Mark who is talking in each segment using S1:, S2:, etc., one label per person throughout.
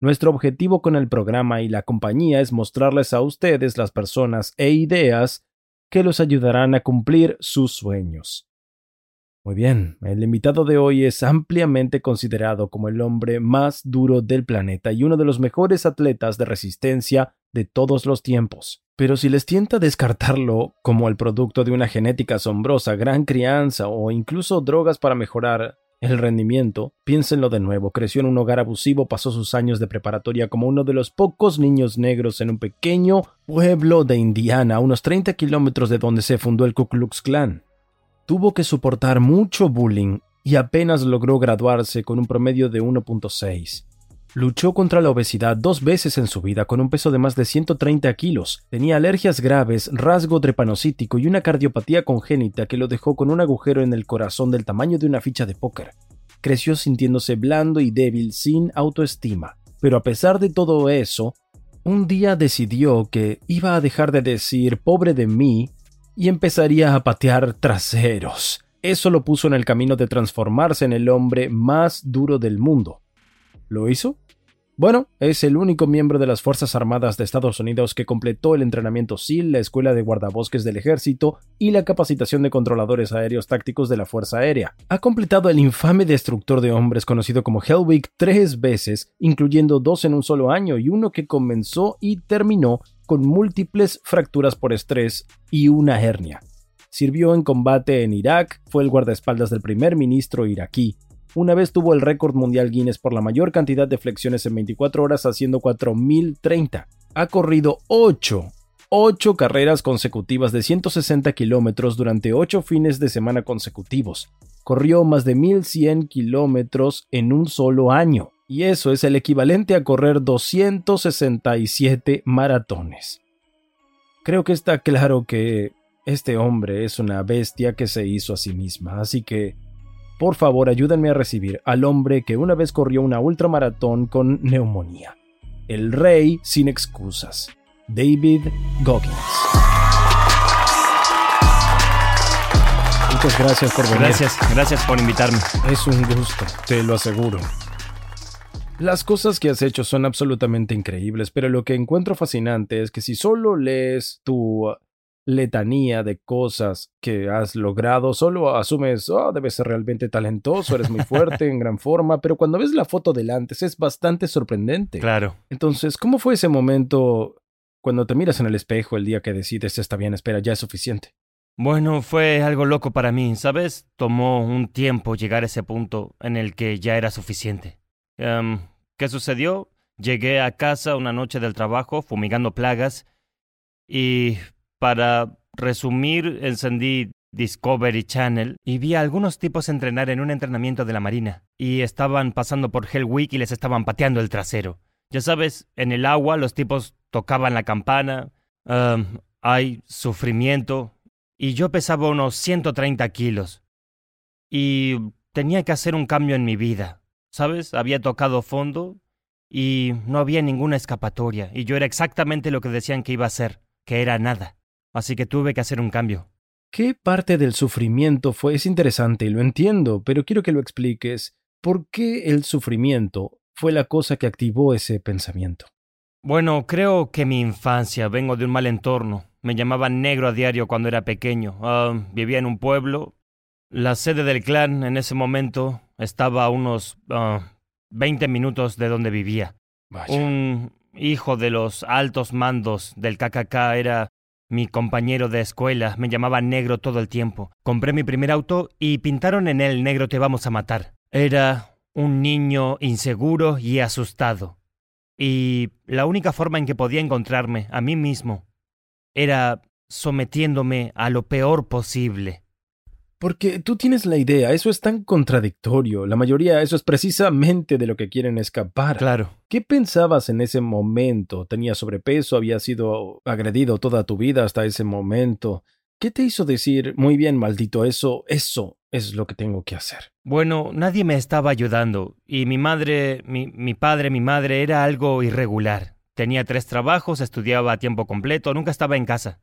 S1: Nuestro objetivo con el programa y la compañía es mostrarles a ustedes las personas e ideas que los ayudarán a cumplir sus sueños. Muy bien, el invitado de hoy es ampliamente considerado como el hombre más duro del planeta y uno de los mejores atletas de resistencia de todos los tiempos. Pero si les tienta descartarlo como el producto de una genética asombrosa, gran crianza o incluso drogas para mejorar el rendimiento, piénsenlo de nuevo, creció en un hogar abusivo, pasó sus años de preparatoria como uno de los pocos niños negros en un pequeño pueblo de Indiana, a unos 30 kilómetros de donde se fundó el Ku Klux Klan tuvo que soportar mucho bullying y apenas logró graduarse con un promedio de 1.6. Luchó contra la obesidad dos veces en su vida con un peso de más de 130 kilos. Tenía alergias graves, rasgo trepanocítico y una cardiopatía congénita que lo dejó con un agujero en el corazón del tamaño de una ficha de póker. Creció sintiéndose blando y débil, sin autoestima. Pero a pesar de todo eso, un día decidió que iba a dejar de decir pobre de mí y empezaría a patear traseros. Eso lo puso en el camino de transformarse en el hombre más duro del mundo. ¿Lo hizo? Bueno, es el único miembro de las Fuerzas Armadas de Estados Unidos que completó el entrenamiento SEAL, la Escuela de Guardabosques del Ejército y la capacitación de controladores aéreos tácticos de la Fuerza Aérea. Ha completado el infame destructor de hombres conocido como Hellwig tres veces, incluyendo dos en un solo año y uno que comenzó y terminó con múltiples fracturas por estrés y una hernia. Sirvió en combate en Irak, fue el guardaespaldas del primer ministro iraquí, una vez tuvo el récord mundial Guinness por la mayor cantidad de flexiones en 24 horas haciendo 4030. Ha corrido 8, 8 carreras consecutivas de 160 kilómetros durante 8 fines de semana consecutivos. Corrió más de 1100 kilómetros en un solo año. Y eso es el equivalente a correr 267 maratones. Creo que está claro que este hombre es una bestia que se hizo a sí misma, así que por favor, ayúdenme a recibir al hombre que una vez corrió una ultramaratón con neumonía. El rey sin excusas. David Goggins. Muchas gracias por venir.
S2: Gracias, gracias por invitarme.
S1: Es un gusto, te lo aseguro. Las cosas que has hecho son absolutamente increíbles, pero lo que encuentro fascinante es que si solo lees tu letanía de cosas que has logrado, solo asumes, oh, debes ser realmente talentoso, eres muy fuerte, en gran forma, pero cuando ves la foto delante es bastante sorprendente.
S2: Claro.
S1: Entonces, ¿cómo fue ese momento cuando te miras en el espejo el día que decides, está bien, espera, ya es suficiente?
S2: Bueno, fue algo loco para mí, ¿sabes? Tomó un tiempo llegar a ese punto en el que ya era suficiente. Em, ¿Qué sucedió? Llegué a casa una noche del trabajo fumigando plagas y para resumir, encendí Discovery Channel y vi a algunos tipos entrenar en un entrenamiento de la Marina y estaban pasando por Hell Week y les estaban pateando el trasero. Ya sabes, en el agua los tipos tocaban la campana, hay sufrimiento y yo pesaba unos 130 kilos y tenía que hacer un cambio en mi vida. ¿Sabes? Había tocado fondo y no había ninguna escapatoria y yo era exactamente lo que decían que iba a ser, que era nada así que tuve que hacer un cambio.
S1: ¿Qué parte del sufrimiento fue? Es interesante y lo entiendo, pero quiero que lo expliques. ¿Por qué el sufrimiento fue la cosa que activó ese pensamiento?
S2: Bueno, creo que mi infancia vengo de un mal entorno. Me llamaban negro a diario cuando era pequeño. Ah, vivía en un pueblo. La sede del clan en ese momento estaba a unos 20 ah, minutos de donde vivía. Un hijo de los altos mandos del KKK era mi compañero de escuela me llamaba negro todo el tiempo. Compré mi primer auto y pintaron en él negro te vamos a matar. Era un niño inseguro y asustado. Y la única forma en que podía encontrarme a mí mismo era sometiéndome a lo peor posible.
S1: Porque tú tienes la idea, eso es tan contradictorio. La mayoría, eso es precisamente de lo que quieren escapar.
S2: Claro.
S1: ¿Qué pensabas en ese momento? ¿Tenías sobrepeso? ¿Habías sido agredido toda tu vida hasta ese momento? ¿Qué te hizo decir, muy bien, maldito, eso, eso es lo que tengo que hacer?
S2: Bueno, nadie me estaba ayudando. Y mi madre, mi, mi padre, mi madre era algo irregular. Tenía tres trabajos, estudiaba a tiempo completo, nunca estaba en casa.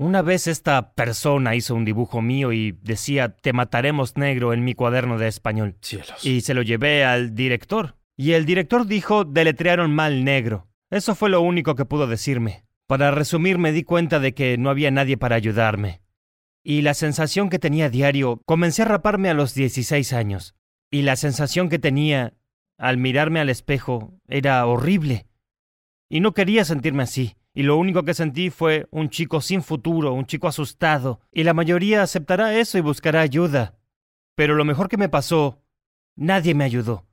S2: Una vez esta persona hizo un dibujo mío y decía Te mataremos negro en mi cuaderno de español.
S1: Cielos.
S2: Y se lo llevé al director. Y el director dijo deletrearon mal negro. Eso fue lo único que pudo decirme. Para resumir, me di cuenta de que no había nadie para ayudarme. Y la sensación que tenía diario, comencé a raparme a los 16 años. Y la sensación que tenía al mirarme al espejo era horrible. Y no quería sentirme así. Y lo único que sentí fue un chico sin futuro, un chico asustado. Y la mayoría aceptará eso y buscará ayuda. Pero lo mejor que me pasó, nadie me ayudó.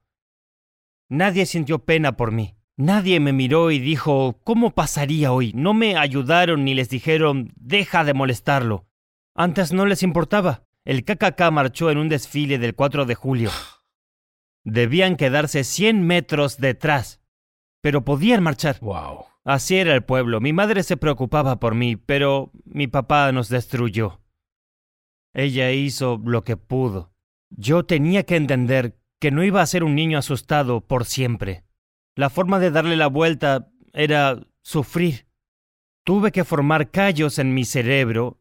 S2: Nadie sintió pena por mí. Nadie me miró y dijo, ¿cómo pasaría hoy? No me ayudaron ni les dijeron, deja de molestarlo. Antes no les importaba. El KKK marchó en un desfile del 4 de julio. Debían quedarse 100 metros detrás, pero podían marchar.
S1: Wow.
S2: Así era el pueblo. Mi madre se preocupaba por mí, pero mi papá nos destruyó. Ella hizo lo que pudo. Yo tenía que entender que no iba a ser un niño asustado por siempre. La forma de darle la vuelta era sufrir. Tuve que formar callos en mi cerebro,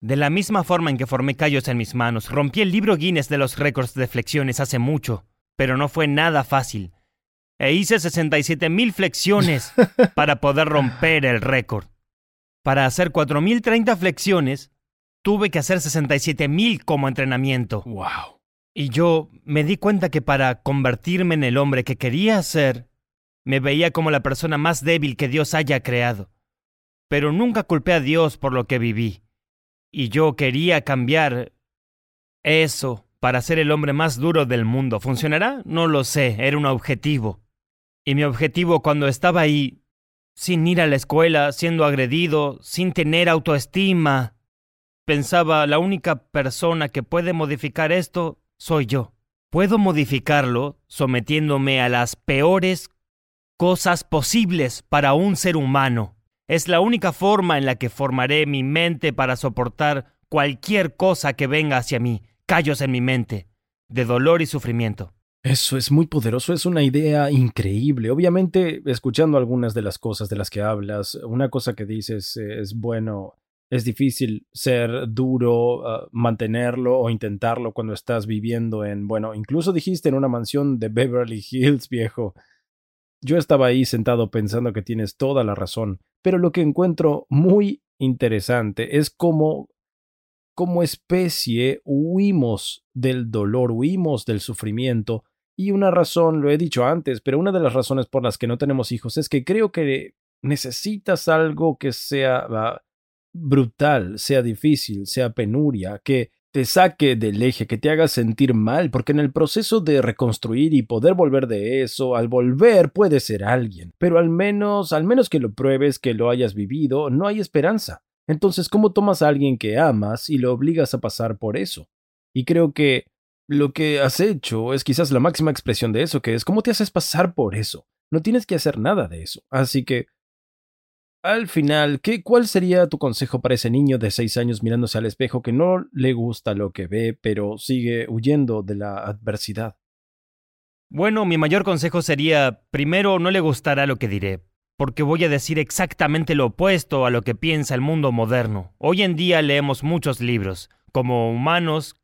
S2: de la misma forma en que formé callos en mis manos. Rompí el libro Guinness de los récords de flexiones hace mucho, pero no fue nada fácil. E hice 67 mil flexiones para poder romper el récord. Para hacer 4.030 flexiones, tuve que hacer 67 mil como entrenamiento.
S1: Wow.
S2: Y yo me di cuenta que para convertirme en el hombre que quería ser, me veía como la persona más débil que Dios haya creado. Pero nunca culpé a Dios por lo que viví. Y yo quería cambiar eso para ser el hombre más duro del mundo. ¿Funcionará? No lo sé, era un objetivo. Y mi objetivo cuando estaba ahí, sin ir a la escuela, siendo agredido, sin tener autoestima, pensaba, la única persona que puede modificar esto soy yo. Puedo modificarlo sometiéndome a las peores cosas posibles para un ser humano. Es la única forma en la que formaré mi mente para soportar cualquier cosa que venga hacia mí, callos en mi mente, de dolor y sufrimiento.
S1: Eso es muy poderoso, es una idea increíble. Obviamente, escuchando algunas de las cosas de las que hablas, una cosa que dices es, bueno, es difícil ser duro, ah, mantenerlo o intentarlo cuando estás viviendo en, bueno, incluso dijiste en una mansión de Beverly Hills, viejo. Yo estaba ahí sentado pensando que tienes toda la razón, pero lo que encuentro muy interesante es cómo como especie huimos del dolor, huimos del sufrimiento, y una razón, lo he dicho antes, pero una de las razones por las que no tenemos hijos es que creo que necesitas algo que sea ah, brutal, sea difícil, sea penuria, que te saque del eje, que te haga sentir mal, porque en el proceso de reconstruir y poder volver de eso, al volver puede ser alguien, pero al menos, al menos que lo pruebes, que lo hayas vivido, no hay esperanza. Entonces, ¿cómo tomas a alguien que amas y lo obligas a pasar por eso? Y creo que lo que has hecho es quizás la máxima expresión de eso, que es cómo te haces pasar por eso. No tienes que hacer nada de eso. Así que al final, ¿qué, ¿cuál sería tu consejo para ese niño de seis años mirándose al espejo que no le gusta lo que ve, pero sigue huyendo de la adversidad?
S2: Bueno, mi mayor consejo sería, primero, no le gustará lo que diré, porque voy a decir exactamente lo opuesto a lo que piensa el mundo moderno. Hoy en día leemos muchos libros. Como humanos,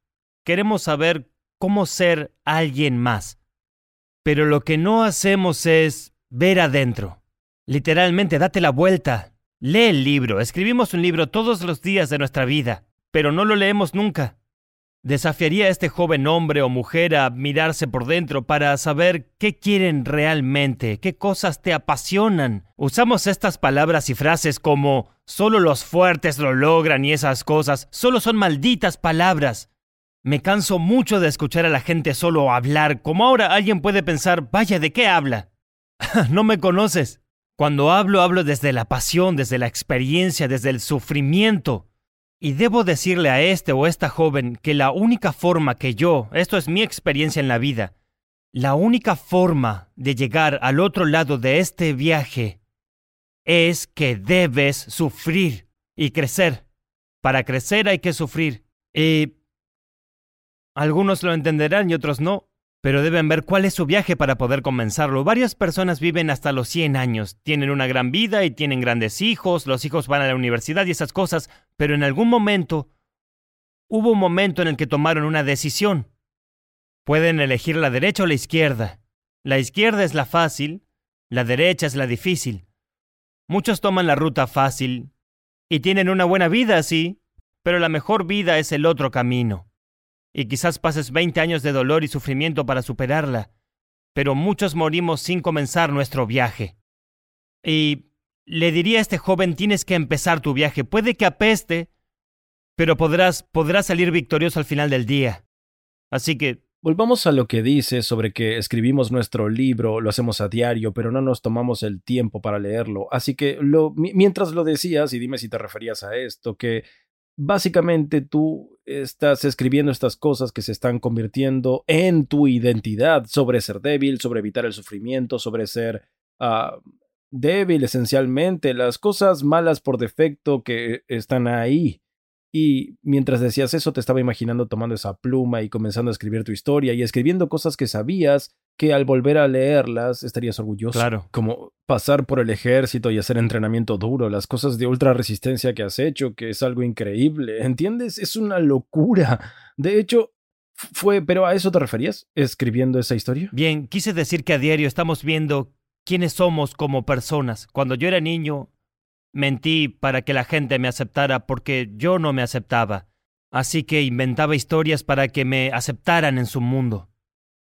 S2: queremos saber cómo ser alguien más. Pero lo que no hacemos es ver adentro. Literalmente, date la vuelta. Lee el libro. Escribimos un libro todos los días de nuestra vida, pero no lo leemos nunca. Desafiaría a este joven hombre o mujer a mirarse por dentro para saber qué quieren realmente, qué cosas te apasionan. Usamos estas palabras y frases como solo los fuertes lo logran y esas cosas, solo son malditas palabras. Me canso mucho de escuchar a la gente solo hablar, como ahora alguien puede pensar, vaya, ¿de qué habla? no me conoces. Cuando hablo, hablo desde la pasión, desde la experiencia, desde el sufrimiento. Y debo decirle a este o esta joven que la única forma que yo, esto es mi experiencia en la vida, la única forma de llegar al otro lado de este viaje es que debes sufrir y crecer. Para crecer hay que sufrir. Y algunos lo entenderán y otros no pero deben ver cuál es su viaje para poder comenzarlo. Varias personas viven hasta los 100 años, tienen una gran vida y tienen grandes hijos, los hijos van a la universidad y esas cosas, pero en algún momento hubo un momento en el que tomaron una decisión. Pueden elegir la derecha o la izquierda. La izquierda es la fácil, la derecha es la difícil. Muchos toman la ruta fácil y tienen una buena vida así, pero la mejor vida es el otro camino. Y quizás pases 20 años de dolor y sufrimiento para superarla, pero muchos morimos sin comenzar nuestro viaje. Y le diría a este joven, tienes que empezar tu viaje. Puede que apeste, pero podrás, podrás salir victorioso al final del día. Así que
S1: Volvamos a lo que dice sobre que escribimos nuestro libro, lo hacemos a diario, pero no nos tomamos el tiempo para leerlo. Así que mientras lo decías, y dime si te referías a esto, que básicamente tú estás escribiendo estas cosas que se están convirtiendo en tu identidad sobre ser débil, sobre evitar el sufrimiento, sobre ser ah, débil esencialmente, las cosas malas por defecto que están ahí. Y mientras decías eso, te estaba imaginando tomando esa pluma y comenzando a escribir tu historia y escribiendo cosas que sabías que al volver a leerlas estarías orgulloso.
S2: Claro.
S1: Como pasar por el ejército y hacer entrenamiento duro, las cosas de ultra resistencia que has hecho, que es algo increíble. ¿Entiendes? Es una locura. De hecho, fue, pero a eso te referías, escribiendo esa historia.
S2: Bien, quise decir que a diario estamos viendo quiénes somos como personas. Cuando yo era niño, Mentí para que la gente me aceptara porque yo no me aceptaba, así que inventaba historias para que me aceptaran en su mundo.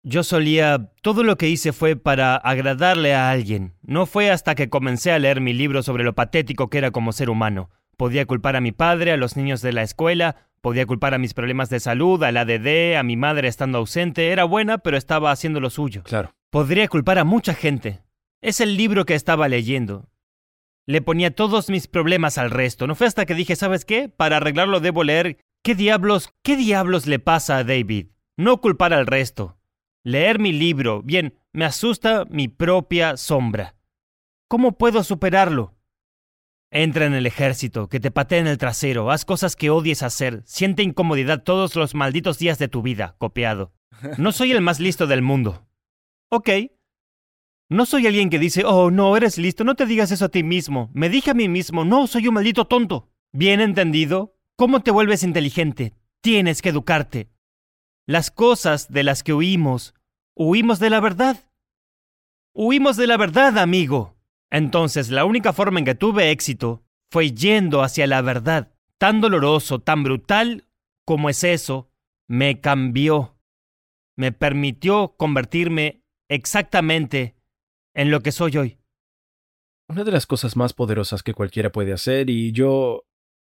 S2: Yo solía... Todo lo que hice fue para agradarle a alguien. No fue hasta que comencé a leer mi libro sobre lo patético que era como ser humano. Podía culpar a mi padre, a los niños de la escuela, podía culpar a mis problemas de salud, al ADD, a mi madre estando ausente. Era buena, pero estaba haciendo lo suyo.
S1: Claro.
S2: Podría culpar a mucha gente. Es el libro que estaba leyendo. Le ponía todos mis problemas al resto. No fue hasta que dije, ¿sabes qué? Para arreglarlo debo leer ¿Qué diablos, qué diablos le pasa a David? No culpar al resto. Leer mi libro. Bien, me asusta mi propia sombra. ¿Cómo puedo superarlo? Entra en el ejército, que te en el trasero, haz cosas que odies hacer, siente incomodidad todos los malditos días de tu vida, copiado. No soy el más listo del mundo. Ok, no soy alguien que dice, oh, no, eres listo, no te digas eso a ti mismo. Me dije a mí mismo, no, soy un maldito tonto. Bien entendido, ¿cómo te vuelves inteligente? Tienes que educarte. Las cosas de las que huimos, huimos de la verdad. Huimos de la verdad, amigo. Entonces, la única forma en que tuve éxito fue yendo hacia la verdad. Tan doloroso, tan brutal como es eso, me cambió. Me permitió convertirme exactamente en lo que soy hoy.
S1: Una de las cosas más poderosas que cualquiera puede hacer y yo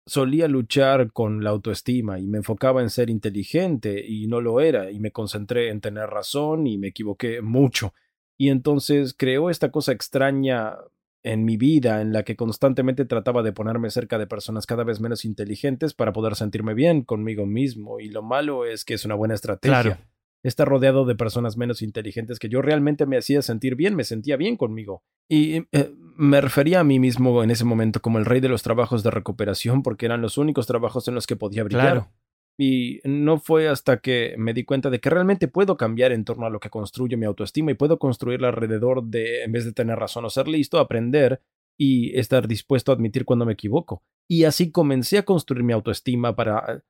S1: solía luchar con la autoestima y me enfocaba en ser inteligente y no lo era y me concentré en tener razón y me equivoqué mucho. Y entonces creó esta cosa extraña en mi vida en la que constantemente trataba de ponerme cerca de personas cada vez menos inteligentes para poder sentirme bien conmigo mismo y lo malo es que es una buena estrategia. Estar rodeado de personas menos inteligentes que yo realmente me hacía sentir bien, me sentía bien conmigo. Y eh, me refería a mí mismo en ese momento como el rey de los trabajos de recuperación porque eran los únicos trabajos en los que podía brillar. Y no fue hasta que me di cuenta de que realmente puedo cambiar en torno a lo que construyo mi autoestima y puedo construirla alrededor de, en vez de tener razón o ser listo, aprender y estar dispuesto a admitir cuando me equivoco. Y así comencé a construir mi autoestima para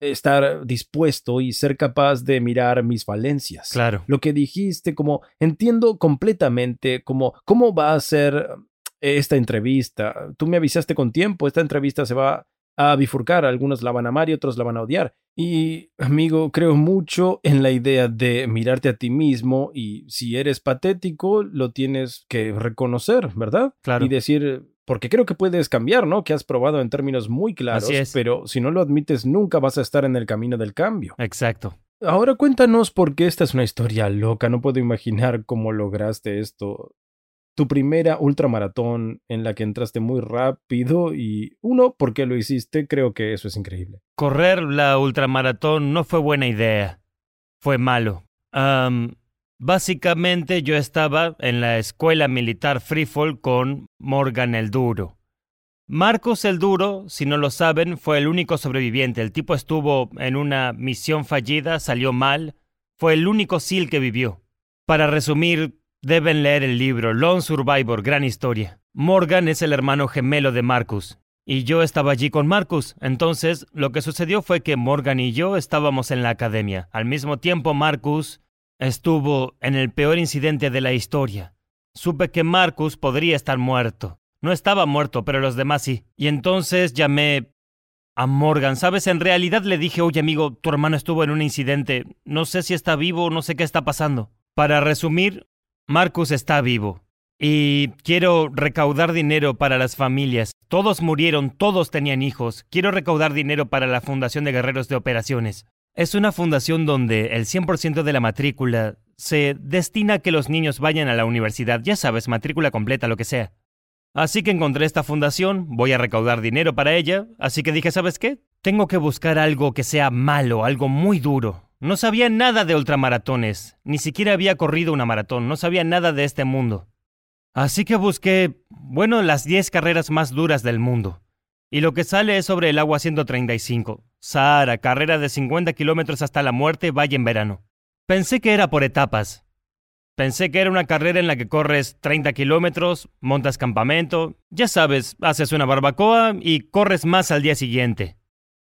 S1: estar dispuesto y ser capaz de mirar mis valencias.
S2: Claro.
S1: Lo que dijiste, como entiendo completamente como cómo va a ser esta entrevista. Tú me avisaste con tiempo, esta entrevista se va a bifurcar, algunos la van a amar y otros la van a odiar. Y, amigo, creo mucho en la idea de mirarte a ti mismo y si eres patético, lo tienes que reconocer, ¿verdad?
S2: Claro.
S1: Y decir, porque creo que puedes cambiar, ¿no? Que has probado en términos muy claros, pero si no lo admites nunca vas a estar en el camino del cambio.
S2: Exacto.
S1: Ahora cuéntanos por qué esta es una historia loca, no puedo imaginar cómo lograste esto. Tu primera ultramaratón en la que entraste muy rápido y uno, ¿por qué lo hiciste? Creo que eso es increíble.
S2: Correr la ultramaratón no fue buena idea. Fue malo. Básicamente yo estaba en la escuela militar Freefall con Morgan el Duro. Marcus el Duro, si no lo saben, fue el único sobreviviente. El tipo estuvo en una misión fallida, salió mal, fue el único SEAL que vivió. Para resumir, deben leer el libro Lone Survivor, gran historia. Morgan es el hermano gemelo de Marcus. Y yo estaba allí con Marcus. Entonces, lo que sucedió fue que Morgan y yo estábamos en la academia. Al mismo tiempo, Marcus estuvo en el peor incidente de la historia. Supe que Marcus podría estar muerto. No estaba muerto, pero los demás sí. Y entonces llamé a Morgan. Sabes, en realidad le dije, oye amigo, tu hermano estuvo en un incidente. No sé si está vivo, no sé qué está pasando. Para resumir, Marcus está vivo. Y quiero recaudar dinero para las familias. Todos murieron, todos tenían hijos. Quiero recaudar dinero para la Fundación de Guerreros de Operaciones. Es una fundación donde el 100% de la matrícula se destina a que los niños vayan a la universidad, ya sabes, matrícula completa, lo que sea. Así que encontré esta fundación, voy a recaudar dinero para ella, así que dije, ¿sabes qué? Tengo que buscar algo que sea malo, algo muy duro. No sabía nada de ultramaratones, ni siquiera había corrido una maratón, no sabía nada de este mundo. Así que busqué, bueno, las 10 carreras más duras del mundo. Y lo que sale es sobre el agua 135. Sahara, carrera de 50 kilómetros hasta la muerte, vaya en verano. Pensé que era por etapas, Pensé que era una carrera en la que corres 30 kilómetros, montas campamento, ya sabes, haces una barbacoa y corres más al día siguiente.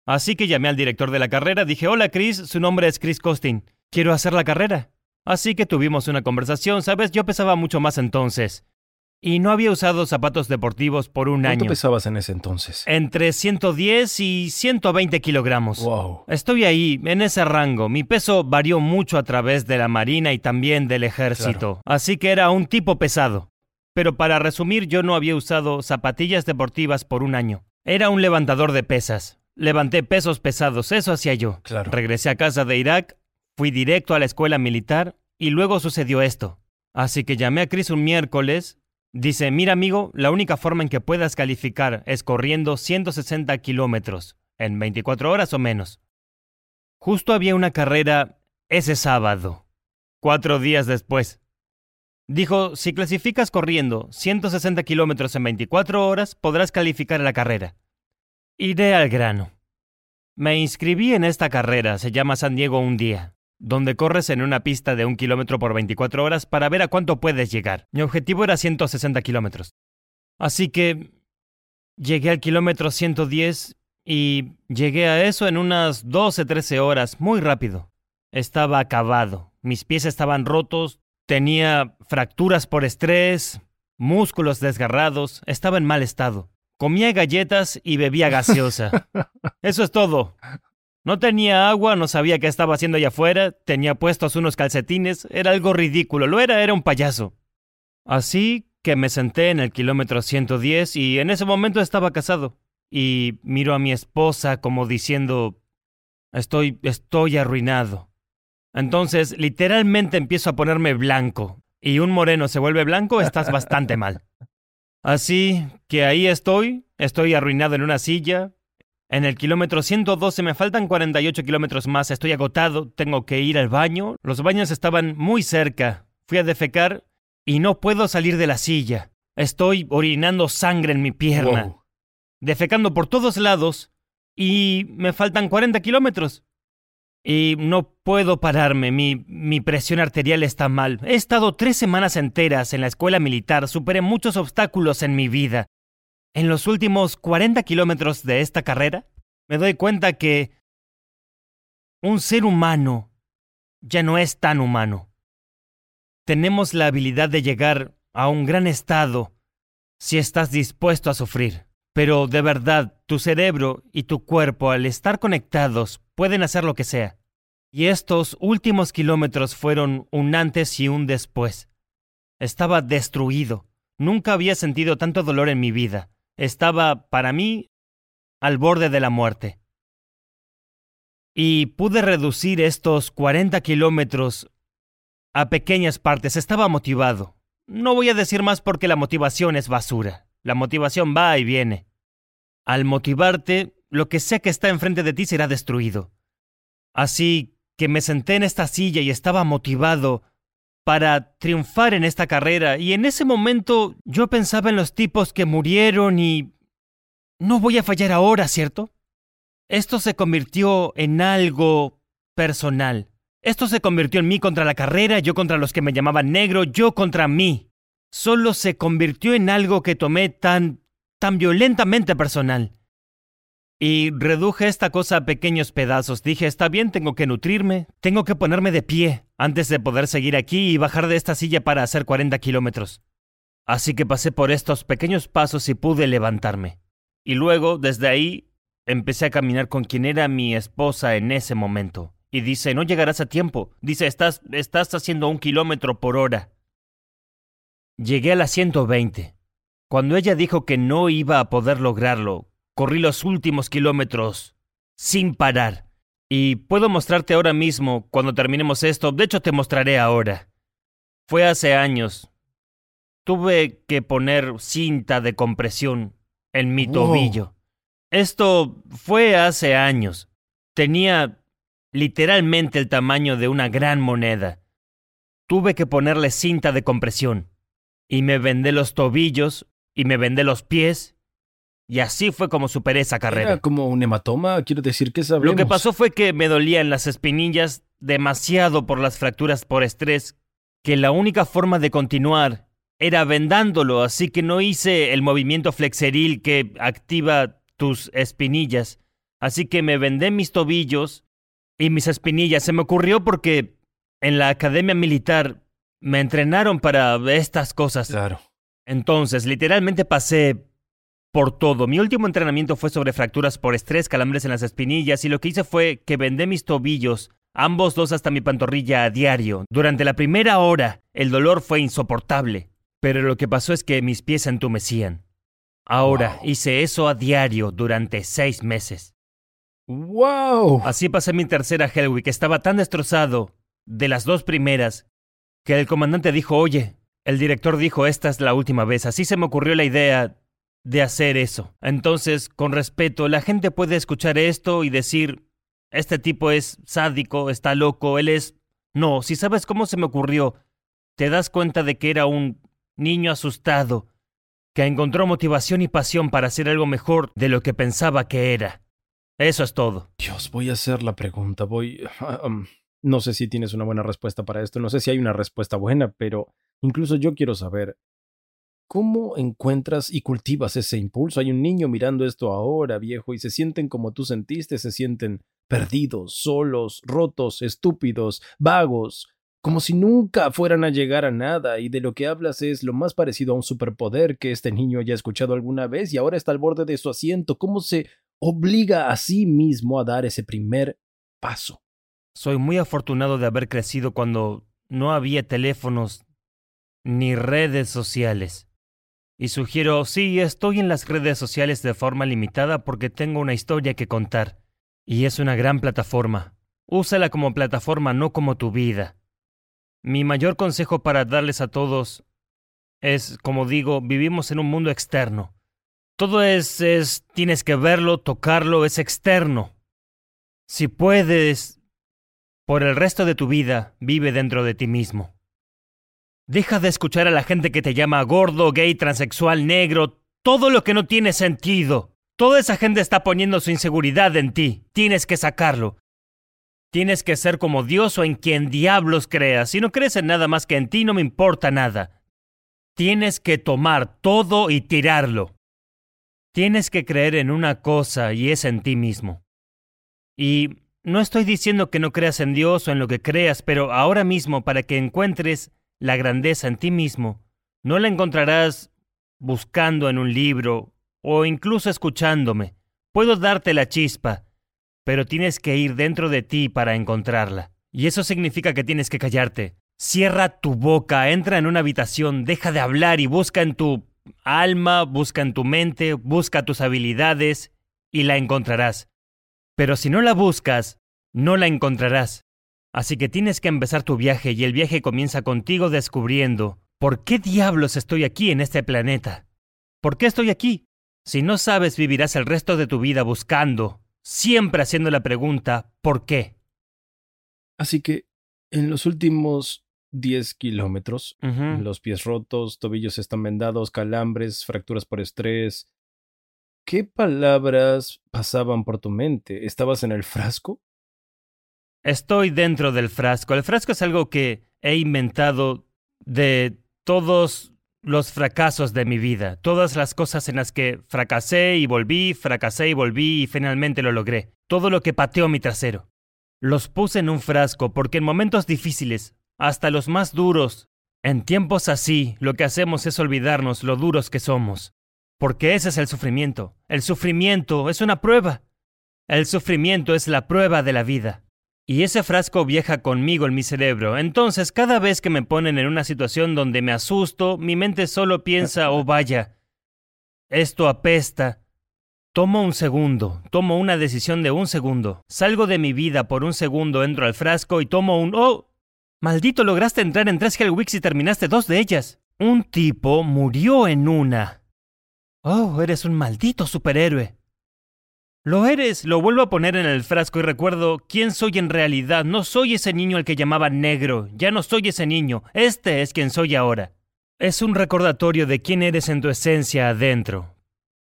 S2: Así que llamé al director de la carrera, dije, hola Chris, su nombre es Chris Costin, quiero hacer la carrera. Así que tuvimos una conversación, sabes, yo pesaba mucho más entonces. Y no había usado zapatos deportivos por un
S1: ¿Cuánto
S2: año.
S1: pesabas en ese entonces?
S2: Entre 110 y 120 kilogramos.
S1: Wow.
S2: Estoy ahí, en ese rango. Mi peso varió mucho a través de la Marina y también del ejército. Así que era un tipo pesado. Pero para resumir, yo no había usado zapatillas deportivas por un año. Era un levantador de pesas. Levanté pesos pesados, eso hacía yo.
S1: Claro.
S2: Regresé a casa de Irak, fui directo a la escuela militar y luego sucedió esto. Así que llamé a Chris un miércoles. Dice, mira amigo, la única forma en que puedas calificar es corriendo 160 kilómetros en 24 horas o menos. Justo había una carrera ese sábado, cuatro días después. Dijo, si clasificas corriendo 160 kilómetros en 24 horas, podrás calificar a la carrera. Iré al grano. Me inscribí en esta carrera, se llama San Diego un día, donde corres en una pista de un kilómetro por 24 horas para ver a cuánto puedes llegar. Mi objetivo era 160 kilómetros. Así que llegué al kilómetro 110 y llegué a eso en unas 12-13 horas, muy rápido. Estaba acabado, mis pies estaban rotos, tenía fracturas por estrés, músculos desgarrados, estaba en mal estado. Comía galletas y bebía gaseosa. Eso es todo. No tenía agua, no sabía qué estaba haciendo allá afuera, tenía puestos unos calcetines, era algo ridículo, lo era, era un payaso. Así que me senté en el kilómetro 110 y en ese momento estaba casado. Y miro a mi esposa como diciendo, estoy, estoy arruinado. Entonces, literalmente empiezo a ponerme blanco. Y un moreno se vuelve blanco, estás bastante mal. Así que ahí estoy, estoy arruinado en una silla. En el kilómetro 112 me faltan 48 kilómetros más, estoy agotado, tengo que ir al baño. Los baños estaban muy cerca. Fui a defecar y no puedo salir de la silla. Estoy orinando sangre en mi pierna,
S1: Wow.
S2: defecando por todos lados y me faltan 40 kilómetros. Y no puedo pararme, mi, mi presión arterial está mal. He estado tres semanas enteras en la escuela militar, superé muchos obstáculos en mi vida. En los últimos 40 kilómetros de esta carrera, me doy cuenta que un ser humano ya no es tan humano. Tenemos la habilidad de llegar a un gran estado si estás dispuesto a sufrir. Pero de verdad, tu cerebro y tu cuerpo, al estar conectados, pueden hacer lo que sea. Y estos últimos kilómetros fueron un antes y un después. Estaba destruido. Nunca había sentido tanto dolor en mi vida. Estaba, para mí, al borde de la muerte. Y pude reducir estos 40 kilómetros a pequeñas partes. Estaba motivado. No voy a decir más porque la motivación es basura. La motivación va y viene. Al motivarte, lo que sea que está enfrente de ti será destruido. Así que me senté en esta silla y estaba motivado para triunfar en esta carrera y en ese momento yo pensaba en los tipos que murieron y... No voy a fallar ahora, ¿cierto? Esto se convirtió en algo personal. Esto se convirtió en mí contra la carrera, yo contra los que me llamaban negro, yo contra mí. Solo se convirtió en algo que tomé tan tan violentamente personal. Y reduje esta cosa a pequeños pedazos. Dije, está bien, tengo que nutrirme, tengo que ponerme de pie antes de poder seguir aquí y bajar de esta silla para hacer 40 kilómetros. Así que pasé por estos pequeños pasos y pude levantarme. Y luego, desde ahí, empecé a caminar con quien era mi esposa en ese momento. Y dice, no llegarás a tiempo. Dice, estás, estás haciendo un kilómetro por hora. Llegué a las 120. Cuando ella dijo que no iba a poder lograrlo, corrí los últimos kilómetros sin parar. Y puedo mostrarte ahora mismo, cuando terminemos esto, de hecho te mostraré ahora. Fue hace años. Tuve que poner cinta de compresión en mi tobillo. Esto fue hace años. Tenía literalmente el tamaño de una gran moneda. Tuve que ponerle cinta de compresión. Y me vendé los tobillos, y me vendé los pies, y así fue como superé esa carrera.
S1: Era como un hematoma, quiero decir que sabemos.
S2: Lo que pasó fue que me dolían las espinillas demasiado por las fracturas por estrés, que la única forma de continuar era vendándolo, así que no hice el movimiento flexeril que activa tus espinillas. Así que me vendé mis tobillos y mis espinillas. Se me ocurrió porque en la academia militar me entrenaron para estas cosas.
S1: Claro.
S2: Entonces, literalmente pasé por todo. Mi último entrenamiento fue sobre fracturas por estrés, calambres en las espinillas, y lo que hice fue que vendé mis tobillos, ambos dos hasta mi pantorrilla a diario. Durante la primera hora, el dolor fue insoportable, pero lo que pasó es que mis pies se entumecían. Ahora hice eso a diario durante seis meses.
S1: ¡Wow!
S2: Así pasé mi tercera Hellweek. Estaba tan destrozado de las dos primeras que el comandante dijo, oye, el director dijo, esta es la última vez. Así se me ocurrió la idea de hacer eso. Entonces, con respeto, la gente puede escuchar esto y decir, este tipo es sádico, está loco, él es... No, si sabes cómo se me ocurrió, te das cuenta de que era un niño asustado, que encontró motivación y pasión para hacer algo mejor de lo que pensaba que era. Eso es todo.
S1: Dios, voy a hacer la pregunta, voy... Um, no sé si tienes una buena respuesta para esto, no sé si hay una respuesta buena, pero incluso yo quiero saber, ¿Cómo encuentras y cultivas ese impulso? Hay un niño mirando esto ahora, viejo, y se sienten como tú sentiste, se sienten perdidos, solos, rotos, estúpidos, vagos, como si nunca fueran a llegar a nada, y de lo que hablas es lo más parecido a un superpoder que este niño haya escuchado alguna vez y ahora está al borde de su asiento. ¿Cómo se obliga a sí mismo a dar ese primer paso?
S2: Soy muy afortunado de haber crecido cuando no había teléfonos ni redes sociales. Y sugiero, sí, estoy en las redes sociales de forma limitada porque tengo una historia que contar. Y es una gran plataforma. Úsala como plataforma, no como tu vida. Mi mayor consejo para darles a todos es, como digo, vivimos en un mundo externo. Todo es, es, tienes que verlo, tocarlo, es externo. Si puedes, por el resto de tu vida, vive dentro de ti mismo. Deja de escuchar a la gente que te llama gordo, gay, transexual, negro, todo lo que no tiene sentido. Toda esa gente está poniendo su inseguridad en ti. Tienes que sacarlo. Tienes que ser como Dios o en quien diablos creas. Si no crees en nada más que en ti, no me importa nada. Tienes que tomar todo y tirarlo. Tienes que creer en una cosa y es en ti mismo. Y no estoy diciendo que no creas en Dios o en lo que creas, pero ahora mismo para que encuentres la grandeza en ti mismo, no la encontrarás buscando en un libro o incluso escuchándome. Puedo darte la chispa, pero tienes que ir dentro de ti para encontrarla. Y eso significa que tienes que callarte. Cierra tu boca, entra en una habitación, deja de hablar y busca en tu alma, busca en tu mente, busca tus habilidades y la encontrarás. Pero si no la buscas, no la encontrarás. Así que tienes que empezar tu viaje y el viaje comienza contigo descubriendo ¿por qué diablos estoy aquí en este planeta? ¿Por qué estoy aquí? Si no sabes, vivirás el resto de tu vida buscando, siempre haciendo la pregunta ¿por qué?
S1: Así que, en los últimos 10 kilómetros, los pies rotos, tobillos están vendados, calambres, fracturas por estrés. ¿Qué palabras pasaban por tu mente? ¿Estabas en el frasco?
S2: Estoy dentro del frasco. El frasco es algo que he inventado de todos los fracasos de mi vida, todas las cosas en las que fracasé y volví, fracasé y volví y finalmente lo logré, todo lo que pateó mi trasero. Los puse en un frasco porque en momentos difíciles, hasta los más duros, en tiempos así, lo que hacemos es olvidarnos lo duros que somos. Porque ese es el sufrimiento. El sufrimiento es una prueba. El sufrimiento es la prueba de la vida. Y ese frasco viaja conmigo en mi cerebro. Entonces, cada vez que me ponen en una situación donde me asusto, mi mente solo piensa, oh vaya, esto apesta. Tomo un segundo, tomo una decisión de un segundo. Salgo de mi vida por un segundo, entro al frasco y tomo un, oh, maldito, lograste entrar en tres Hellwicks y terminaste dos de ellas. Un tipo murió en una. Oh, eres un maldito superhéroe. Lo eres, lo vuelvo a poner en el frasco y recuerdo quién soy en realidad. No soy ese niño al que llamaba negro, ya no soy ese niño, este es quien soy ahora. Es un recordatorio de quién eres en tu esencia adentro.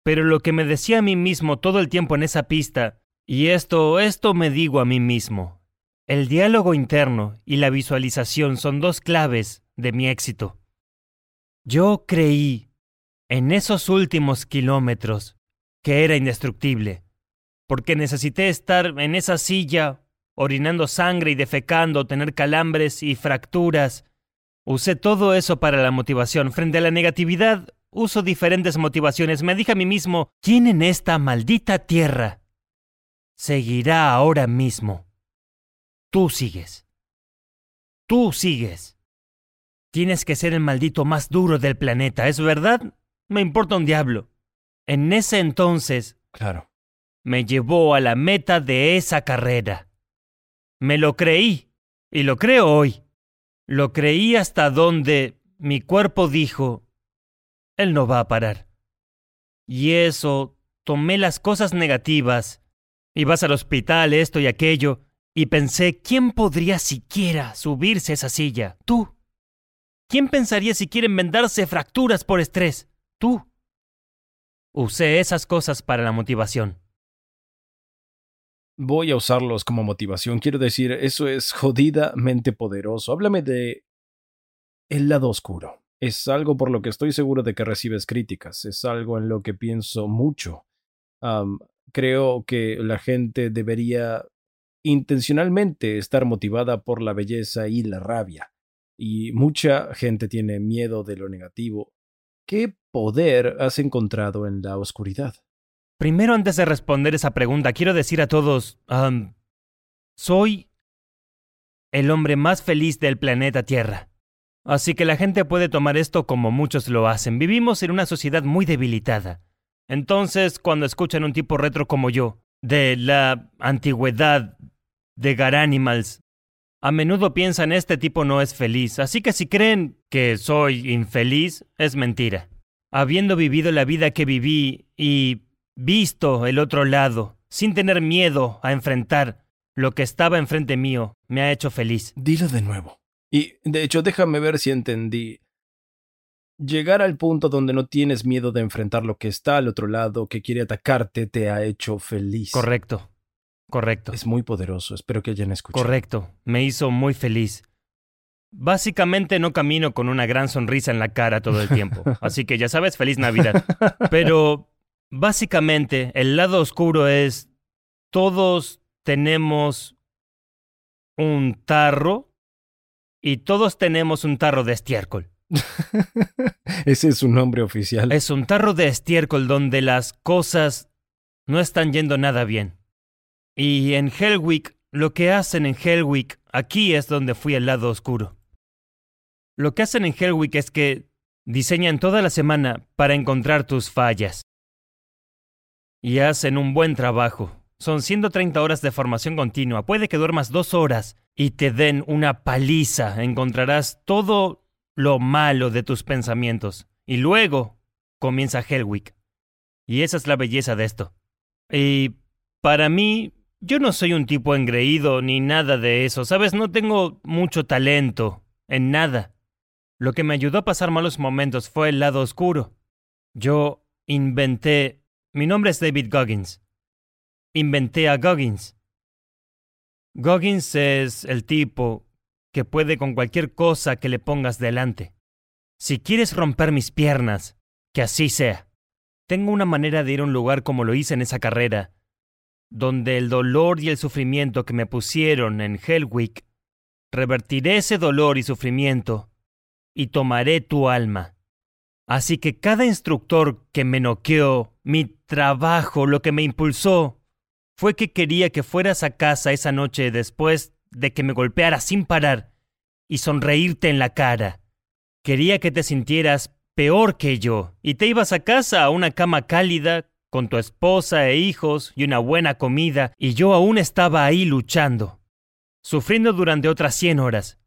S2: Pero lo que me decía a mí mismo todo el tiempo en esa pista, y esto, esto me digo a mí mismo, el diálogo interno y la visualización son dos claves de mi éxito. Yo creí, en esos últimos kilómetros, que era indestructible porque necesité estar en esa silla, orinando sangre y defecando, tener calambres y fracturas. Usé todo eso para la motivación. Frente a la negatividad, uso diferentes motivaciones. Me dije a mí mismo, ¿quién en esta maldita tierra seguirá ahora mismo? Tú sigues. Tú sigues. Tienes que ser el maldito más duro del planeta, ¿es verdad? Me importa un diablo. En ese entonces...
S1: Claro
S2: me llevó a la meta de esa carrera. Me lo creí, y lo creo hoy. Lo creí hasta donde mi cuerpo dijo, Él no va a parar. Y eso, tomé las cosas negativas, ibas al hospital, esto y aquello, y pensé, ¿quién podría siquiera subirse a esa silla? Tú. ¿Quién pensaría siquiera en vendarse fracturas por estrés? Tú. Usé esas cosas para la motivación
S1: voy a usarlos como motivación. Quiero decir, eso es jodidamente poderoso. Háblame de el lado oscuro. Es algo por lo que estoy seguro de que recibes críticas. Es algo en lo que pienso mucho. creo que la gente debería intencionalmente estar motivada por la belleza y la rabia. Y mucha gente tiene miedo de lo negativo. ¿Qué poder has encontrado en la oscuridad?
S2: Primero, antes de responder esa pregunta, quiero decir a todos, soy el hombre más feliz del planeta Tierra. Así que la gente puede tomar esto como muchos lo hacen. Vivimos en una sociedad muy debilitada. Entonces, cuando escuchan un tipo retro como yo, de la antigüedad de Garanimals, a menudo piensan este tipo no es feliz. Así que si creen que soy infeliz, es mentira. Habiendo vivido la vida que viví y visto el otro lado, sin tener miedo a enfrentar lo que estaba enfrente mío, me ha hecho feliz.
S1: Dilo de nuevo. Y, de hecho, déjame ver si entendí. Llegar al punto donde no tienes miedo de enfrentar lo que está al otro lado, que quiere atacarte, te ha hecho feliz.
S2: Correcto. Correcto.
S1: Es muy poderoso, espero que hayan escuchado.
S2: Correcto, me hizo muy feliz. Básicamente no camino con una gran sonrisa en la cara todo el tiempo, así que ya sabes, feliz Navidad. Pero Básicamente, el lado oscuro es todos tenemos un tarro y todos tenemos un tarro de estiércol.
S1: Ese es su nombre oficial.
S2: Es un tarro de estiércol donde las cosas no están yendo nada bien. Y en Hellwick, lo que hacen en Hellwick, aquí es donde fui al lado oscuro. Lo que hacen en Hellwick es que diseñan toda la semana para encontrar tus fallas y hacen un buen trabajo. Son 130 horas de formación continua. Puede que duermas dos horas y te den una paliza. Encontrarás todo lo malo de tus pensamientos. Y luego comienza Hellwick. Y esa es la belleza de esto. Y para mí, yo no soy un tipo engreído ni nada de eso. Sabes, no tengo mucho talento en nada. Lo que me ayudó a pasar malos momentos fue el lado oscuro. Yo inventé mi nombre es David Goggins. Inventé a Goggins. Goggins es el tipo que puede con cualquier cosa que le pongas delante. Si quieres romper mis piernas, que así sea. Tengo una manera de ir a un lugar como lo hice en esa carrera, donde el dolor y el sufrimiento que me pusieron en Hellwick, revertiré ese dolor y sufrimiento y tomaré tu alma. Así que cada instructor que me noqueó, mi trabajo, lo que me impulsó, fue que quería que fueras a casa esa noche después de que me golpeara sin parar y sonreírte en la cara. Quería que te sintieras peor que yo y te ibas a casa a una cama cálida con tu esposa e hijos y una buena comida y yo aún estaba ahí luchando, sufriendo durante otras cien horas.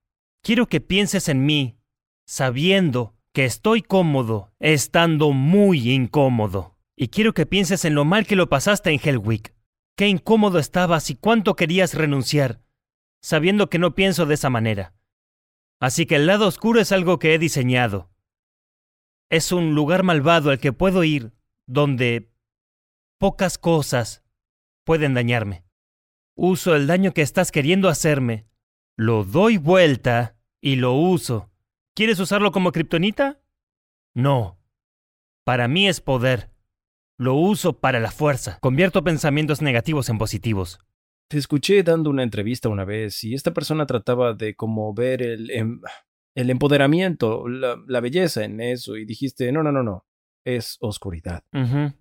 S2: Quiero que pienses en mí, sabiendo estoy cómodo, estando muy incómodo. Y quiero que pienses en lo mal que lo pasaste en Hellwick. Qué incómodo estabas y cuánto querías renunciar, sabiendo que no pienso de esa manera. Así que el lado oscuro es algo que he diseñado. Es un lugar malvado al que puedo ir, donde pocas cosas pueden dañarme. Uso el daño que estás queriendo hacerme, lo doy vuelta y lo uso. ¿Quieres usarlo como kriptonita? No. Para mí es poder. Lo uso para la fuerza. Convierto pensamientos negativos en positivos.
S1: Te escuché dando una entrevista una vez y esta persona trataba de como ver el, em, el empoderamiento, la, belleza en eso y dijiste, no, no, no, no, es oscuridad.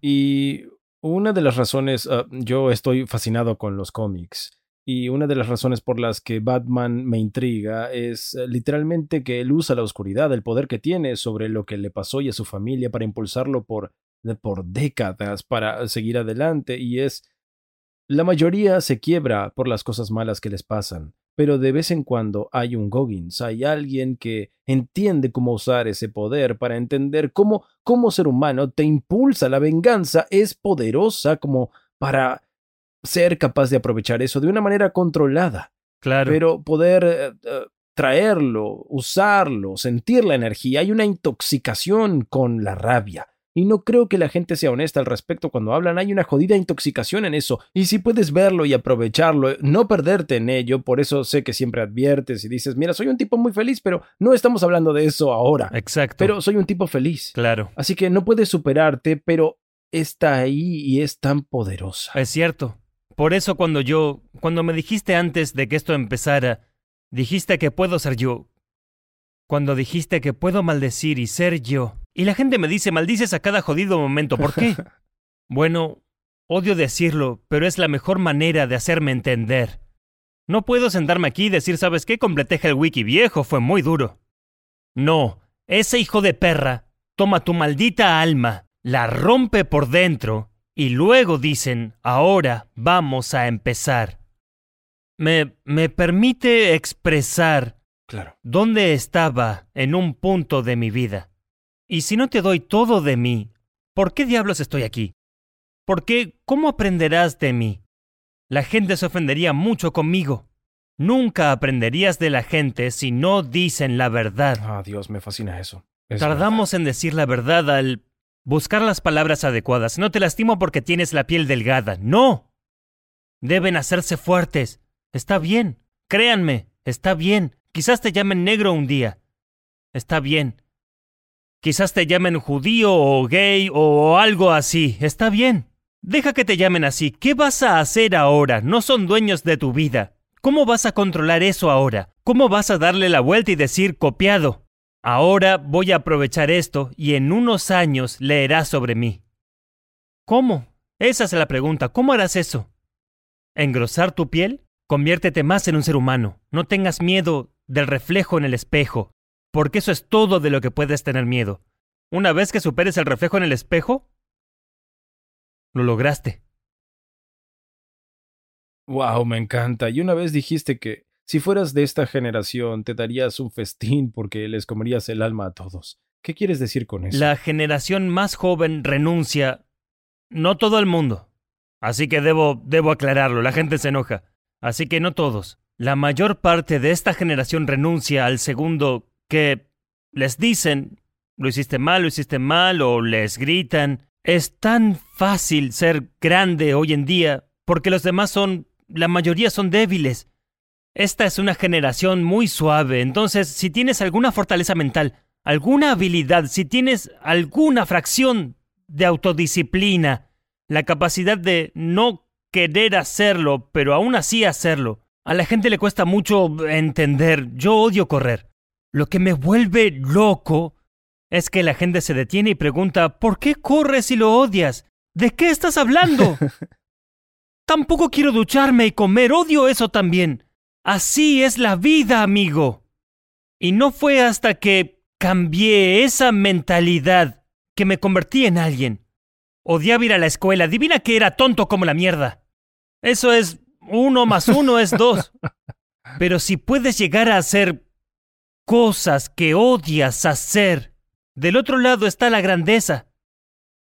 S1: Y una de las razones, ah, yo estoy fascinado con los cómics y una de las razones por las que Batman me intriga es eh, literalmente que él usa la oscuridad, el poder que tiene sobre lo que le pasó y a su familia para impulsarlo por, por décadas para seguir adelante y es la mayoría se quiebra por las cosas malas que les pasan, pero de vez en cuando hay un Goggins, hay alguien que entiende cómo usar ese poder para entender cómo, como ser humano, te impulsa. La venganza es poderosa como para ser capaz de aprovechar eso de una manera controlada.
S2: Claro.
S1: Pero poder eh, eh, traerlo, usarlo, sentir la energía, hay una intoxicación con la rabia. Y no creo que la gente sea honesta al respecto cuando hablan. Hay una jodida intoxicación en eso. Y si puedes verlo y aprovecharlo, no perderte en ello, por eso sé que siempre adviertes y dices, mira, soy un tipo muy feliz, pero no estamos hablando de eso ahora.
S2: Exacto.
S1: Pero soy un tipo feliz.
S2: Claro.
S1: Así que no puedes superarte, pero está ahí y es tan poderosa.
S2: Es cierto. Por eso cuando yo, cuando me dijiste antes de que esto empezara, dijiste que puedo ser yo. Cuando dijiste que puedo maldecir y ser yo, y la gente me dice, maldices a cada jodido momento. ¿Por qué? bueno, odio decirlo, pero es la mejor manera de hacerme entender. No puedo sentarme aquí y decir, ¿sabes qué? Completé el wiki viejo, fue muy duro. No, ese hijo de perra toma tu maldita alma, la rompe por dentro y luego dicen, ahora vamos a empezar. Me, me permite expresar
S1: claro.
S2: dónde estaba en un punto de mi vida. Y si no te doy todo de mí, ¿por qué diablos estoy aquí? ¿Por qué? ¿Cómo aprenderás de mí? La gente se ofendería mucho conmigo. Nunca aprenderías de la gente si no dicen la verdad.
S1: Ah, Dios, me fascina eso.
S2: Tardamos en decir la verdad al buscar las palabras adecuadas. No te lastimo porque tienes la piel delgada. No. Deben hacerse fuertes. Está bien. Créanme, está bien. Quizás te llamen negro un día. Está bien. Quizás te llamen judío o gay o algo así. Está bien. Deja que te llamen así. ¿Qué vas a hacer ahora? No son dueños de tu vida. ¿Cómo vas a controlar eso ahora? ¿Cómo vas a darle la vuelta y decir copiado? Ahora voy a aprovechar esto y en unos años leerás sobre mí. ¿Cómo? Esa es la pregunta. ¿Cómo harás eso? ¿Engrosar tu piel? Conviértete más en un ser humano. No tengas miedo del reflejo en el espejo porque eso es todo de lo que puedes tener miedo. Una vez que superes el reflejo en el espejo, lo lograste.
S1: Wow, me encanta. Y una vez dijiste que si fueras de esta generación te darías un festín porque les comerías el alma a todos. ¿Qué quieres decir con eso?
S2: La generación más joven renuncia. No todo el mundo. Así que debo, debo aclararlo, la gente se enoja. Así que no todos. La mayor parte de esta generación renuncia al segundo que les dicen, lo hiciste mal, lo hiciste mal, o les gritan. Es tan fácil ser grande hoy en día porque los demás son, la mayoría son débiles. Esta es una generación muy suave, entonces si tienes alguna fortaleza mental, alguna habilidad, si tienes alguna fracción de autodisciplina, la capacidad de no querer hacerlo, pero aún así hacerlo, a la gente le cuesta mucho entender. Yo odio correr. Lo que me vuelve loco es que la gente se detiene y pregunta, ¿por qué corres si lo odias? ¿De qué estás hablando? Tampoco quiero ducharme y comer, odio eso también. Así es la vida, amigo. Y no fue hasta que cambié esa mentalidad que me convertí en alguien. Odiaba ir a la escuela, adivina que era tonto como la mierda. Eso es uno más uno es dos. Pero si puedes llegar a hacer cosas que odias hacer, del otro lado está la grandeza.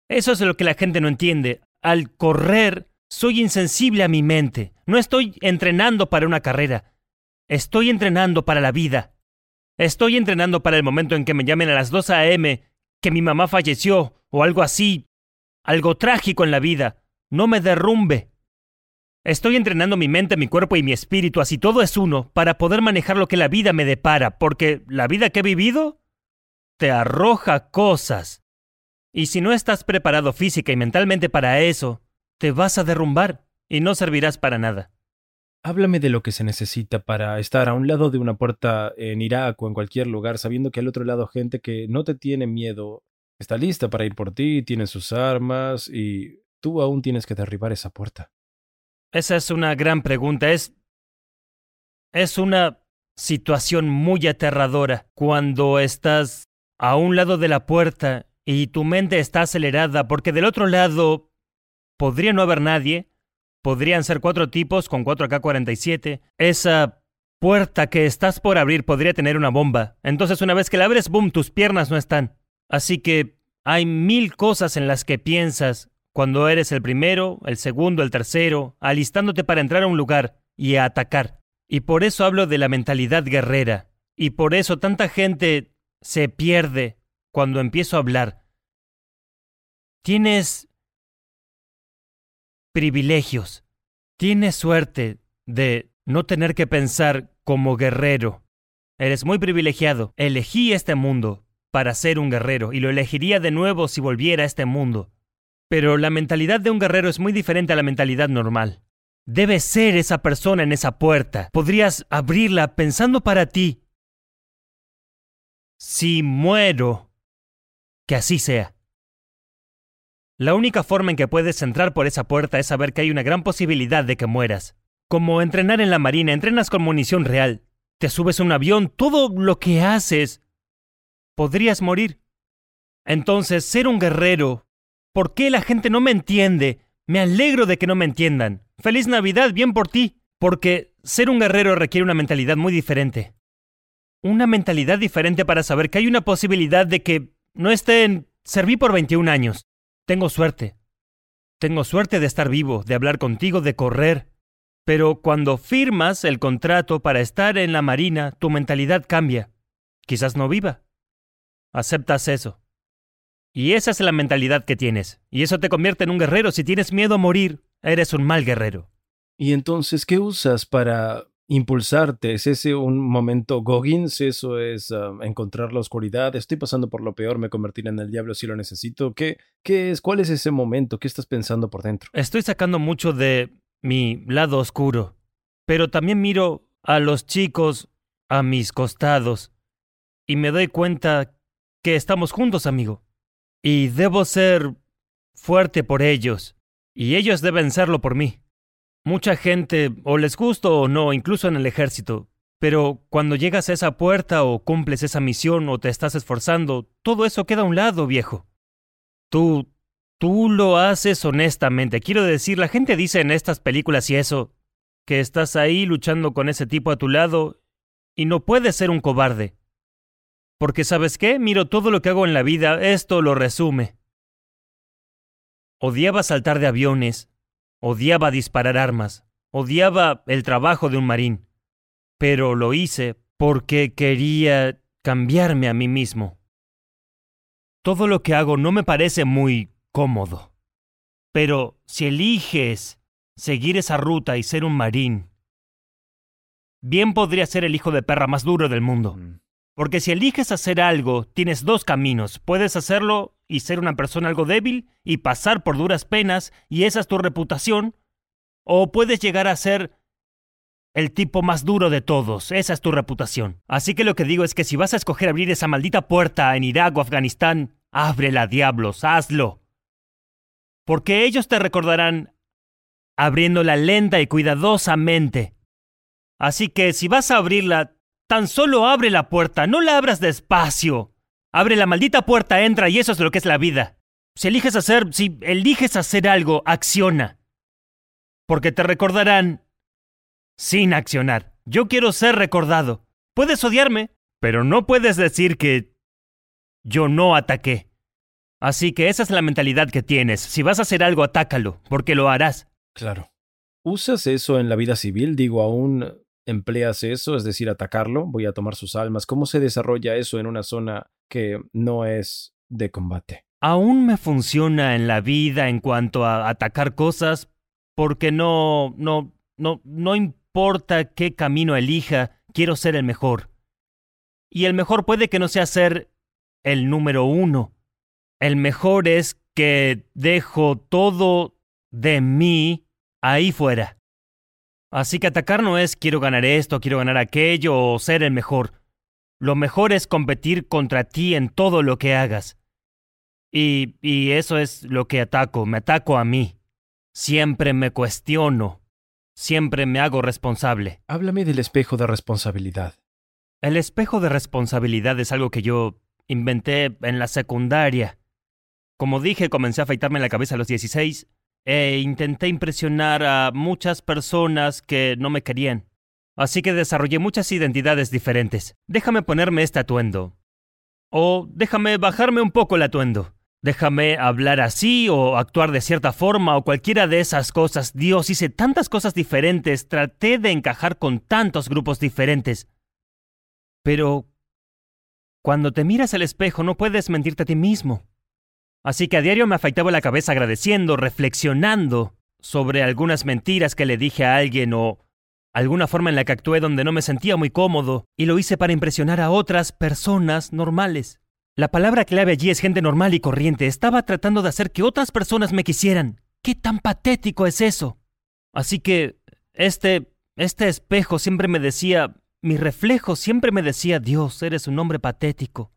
S2: Eso es lo que la gente no entiende. Al correr, soy insensible a mi mente. No estoy entrenando para una carrera. Estoy entrenando para la vida. Estoy entrenando para el momento en que me llamen a las 2 a.m. que mi mamá falleció o algo así. Algo trágico en la vida. No me derrumbe. Estoy entrenando mi mente, mi cuerpo y mi espíritu, así todo es uno, para poder manejar lo que la vida me depara, porque la vida que he vivido te arroja cosas. Y si no estás preparado física y mentalmente para eso, te vas a derrumbar y no servirás para nada.
S1: Háblame de lo que se necesita para estar a un lado de una puerta en Irak o en cualquier lugar, sabiendo que al otro lado gente que no te tiene miedo está lista para ir por ti, tiene sus armas y tú aún tienes que derribar esa puerta.
S2: Esa es una gran pregunta. Es. Es una situación muy aterradora cuando estás a un lado de la puerta y tu mente está acelerada porque del otro lado podría no haber nadie, podrían ser cuatro tipos con 4K47, esa puerta que estás por abrir podría tener una bomba, entonces una vez que la abres, boom, tus piernas no están. Así que hay mil cosas en las que piensas cuando eres el primero, el segundo, el tercero, alistándote para entrar a un lugar y atacar. Y por eso hablo de la mentalidad guerrera. Y por eso tanta gente se pierde cuando empiezo a hablar. Tienes privilegios. Tienes suerte de no tener que pensar como guerrero. Eres muy privilegiado. Elegí este mundo para ser un guerrero y lo elegiría de nuevo si volviera a este mundo. Pero la mentalidad de un guerrero es muy diferente a la mentalidad normal. Debes ser esa persona en esa puerta. Podrías abrirla pensando para ti. Si muero, que así sea. La única forma en que puedes entrar por esa puerta es saber que hay una gran posibilidad de que mueras. Como entrenar en la marina, entrenas con munición real. Te subes a un avión, todo lo que haces. Podrías morir. Entonces, ser un guerrero ¿Por qué la gente no me entiende? Me alegro de que no me entiendan. Feliz Navidad, bien por ti. Porque ser un guerrero requiere una mentalidad muy diferente. Una mentalidad diferente para saber que hay una posibilidad de que no estén... Serví por 21 años. Tengo suerte. Tengo suerte de estar vivo, de hablar contigo, de correr. Pero cuando firmas el contrato para estar en la Marina, tu mentalidad cambia. Quizás no viva. Aceptas eso. Y esa es la mentalidad que tienes. Y eso te convierte en un guerrero. Si tienes miedo a morir, eres un mal guerrero.
S1: ¿Y entonces qué usas para impulsarte? ¿Es ese un momento Goggins? ¿Eso es um, encontrar la oscuridad? Estoy pasando por lo peor, me convertiré en el diablo si lo necesito. ¿Qué, ¿Qué es? ¿Cuál es ese momento? ¿Qué estás pensando por dentro?
S2: Estoy sacando mucho de mi lado oscuro. Pero también miro a los chicos a mis costados y me doy cuenta que estamos juntos, amigo y debo ser fuerte por ellos, y ellos deben serlo por mí. Mucha gente, o les gusto o no, incluso en el ejército, pero cuando llegas a esa puerta o cumples esa misión o te estás esforzando, todo eso queda a un lado, viejo. Tú, tú lo haces honestamente. Quiero decir, la gente dice en estas películas y eso, que estás ahí luchando con ese tipo a tu lado y no puedes ser un cobarde. Porque sabes qué, miro todo lo que hago en la vida, esto lo resume. Odiaba saltar de aviones, odiaba disparar armas, odiaba el trabajo de un marín, pero lo hice porque quería cambiarme a mí mismo. Todo lo que hago no me parece muy cómodo, pero si eliges seguir esa ruta y ser un marín, bien podría ser el hijo de perra más duro del mundo. Mm. Porque si eliges hacer algo, tienes dos caminos. Puedes hacerlo y ser una persona algo débil y pasar por duras penas y esa es tu reputación. O puedes llegar a ser el tipo más duro de todos. Esa es tu reputación. Así que lo que digo es que si vas a escoger abrir esa maldita puerta en Irak o Afganistán, ábrela, diablos, hazlo. Porque ellos te recordarán abriéndola lenta y cuidadosamente. Así que si vas a abrirla, tan solo abre la puerta, no la abras despacio. Abre la maldita puerta, entra y eso es lo que es la vida. Si eliges hacer, si eliges hacer algo, acciona. Porque te recordarán sin accionar. Yo quiero ser recordado. Puedes odiarme, pero no puedes decir que yo no ataqué. Así que esa es la mentalidad que tienes. Si vas a hacer algo, atácalo, porque lo harás.
S1: Claro. ¿Usas eso en la vida civil? Digo, aún empleas eso, es decir, atacarlo, voy a tomar sus almas. ¿Cómo se desarrolla eso en una zona que no es de combate?
S2: Aún me funciona en la vida en cuanto a atacar cosas, porque no, no, no, no importa qué camino elija, quiero ser el mejor. Y el mejor puede que no sea ser el número uno. El mejor es que dejo todo de mí ahí fuera. Así que atacar no es quiero ganar esto, quiero ganar aquello o ser el mejor. Lo mejor es competir contra ti en todo lo que hagas. Y, y eso es lo que ataco, me ataco a mí. Siempre me cuestiono. Siempre me hago responsable.
S1: Háblame del espejo de responsabilidad.
S2: El espejo de responsabilidad es algo que yo inventé en la secundaria. Como dije, comencé a afeitarme la cabeza a los 16 e intenté impresionar a muchas personas que no me querían. Así que desarrollé muchas identidades diferentes. Déjame ponerme este atuendo. O déjame bajarme un poco el atuendo. Déjame hablar así o actuar de cierta forma o cualquiera de esas cosas. Dios, hice tantas cosas diferentes, traté de encajar con tantos grupos diferentes. Pero cuando te miras al espejo no puedes mentirte a ti mismo. Así que a diario me afeitaba la cabeza agradeciendo, reflexionando sobre algunas mentiras que le dije a alguien o alguna forma en la que actué donde no me sentía muy cómodo, y lo hice para impresionar a otras personas normales. La palabra clave allí es gente normal y corriente. Estaba tratando de hacer que otras personas me quisieran. ¿Qué tan patético es eso? Así que este este espejo siempre me decía, mi reflejo siempre me decía, Dios, eres un hombre patético.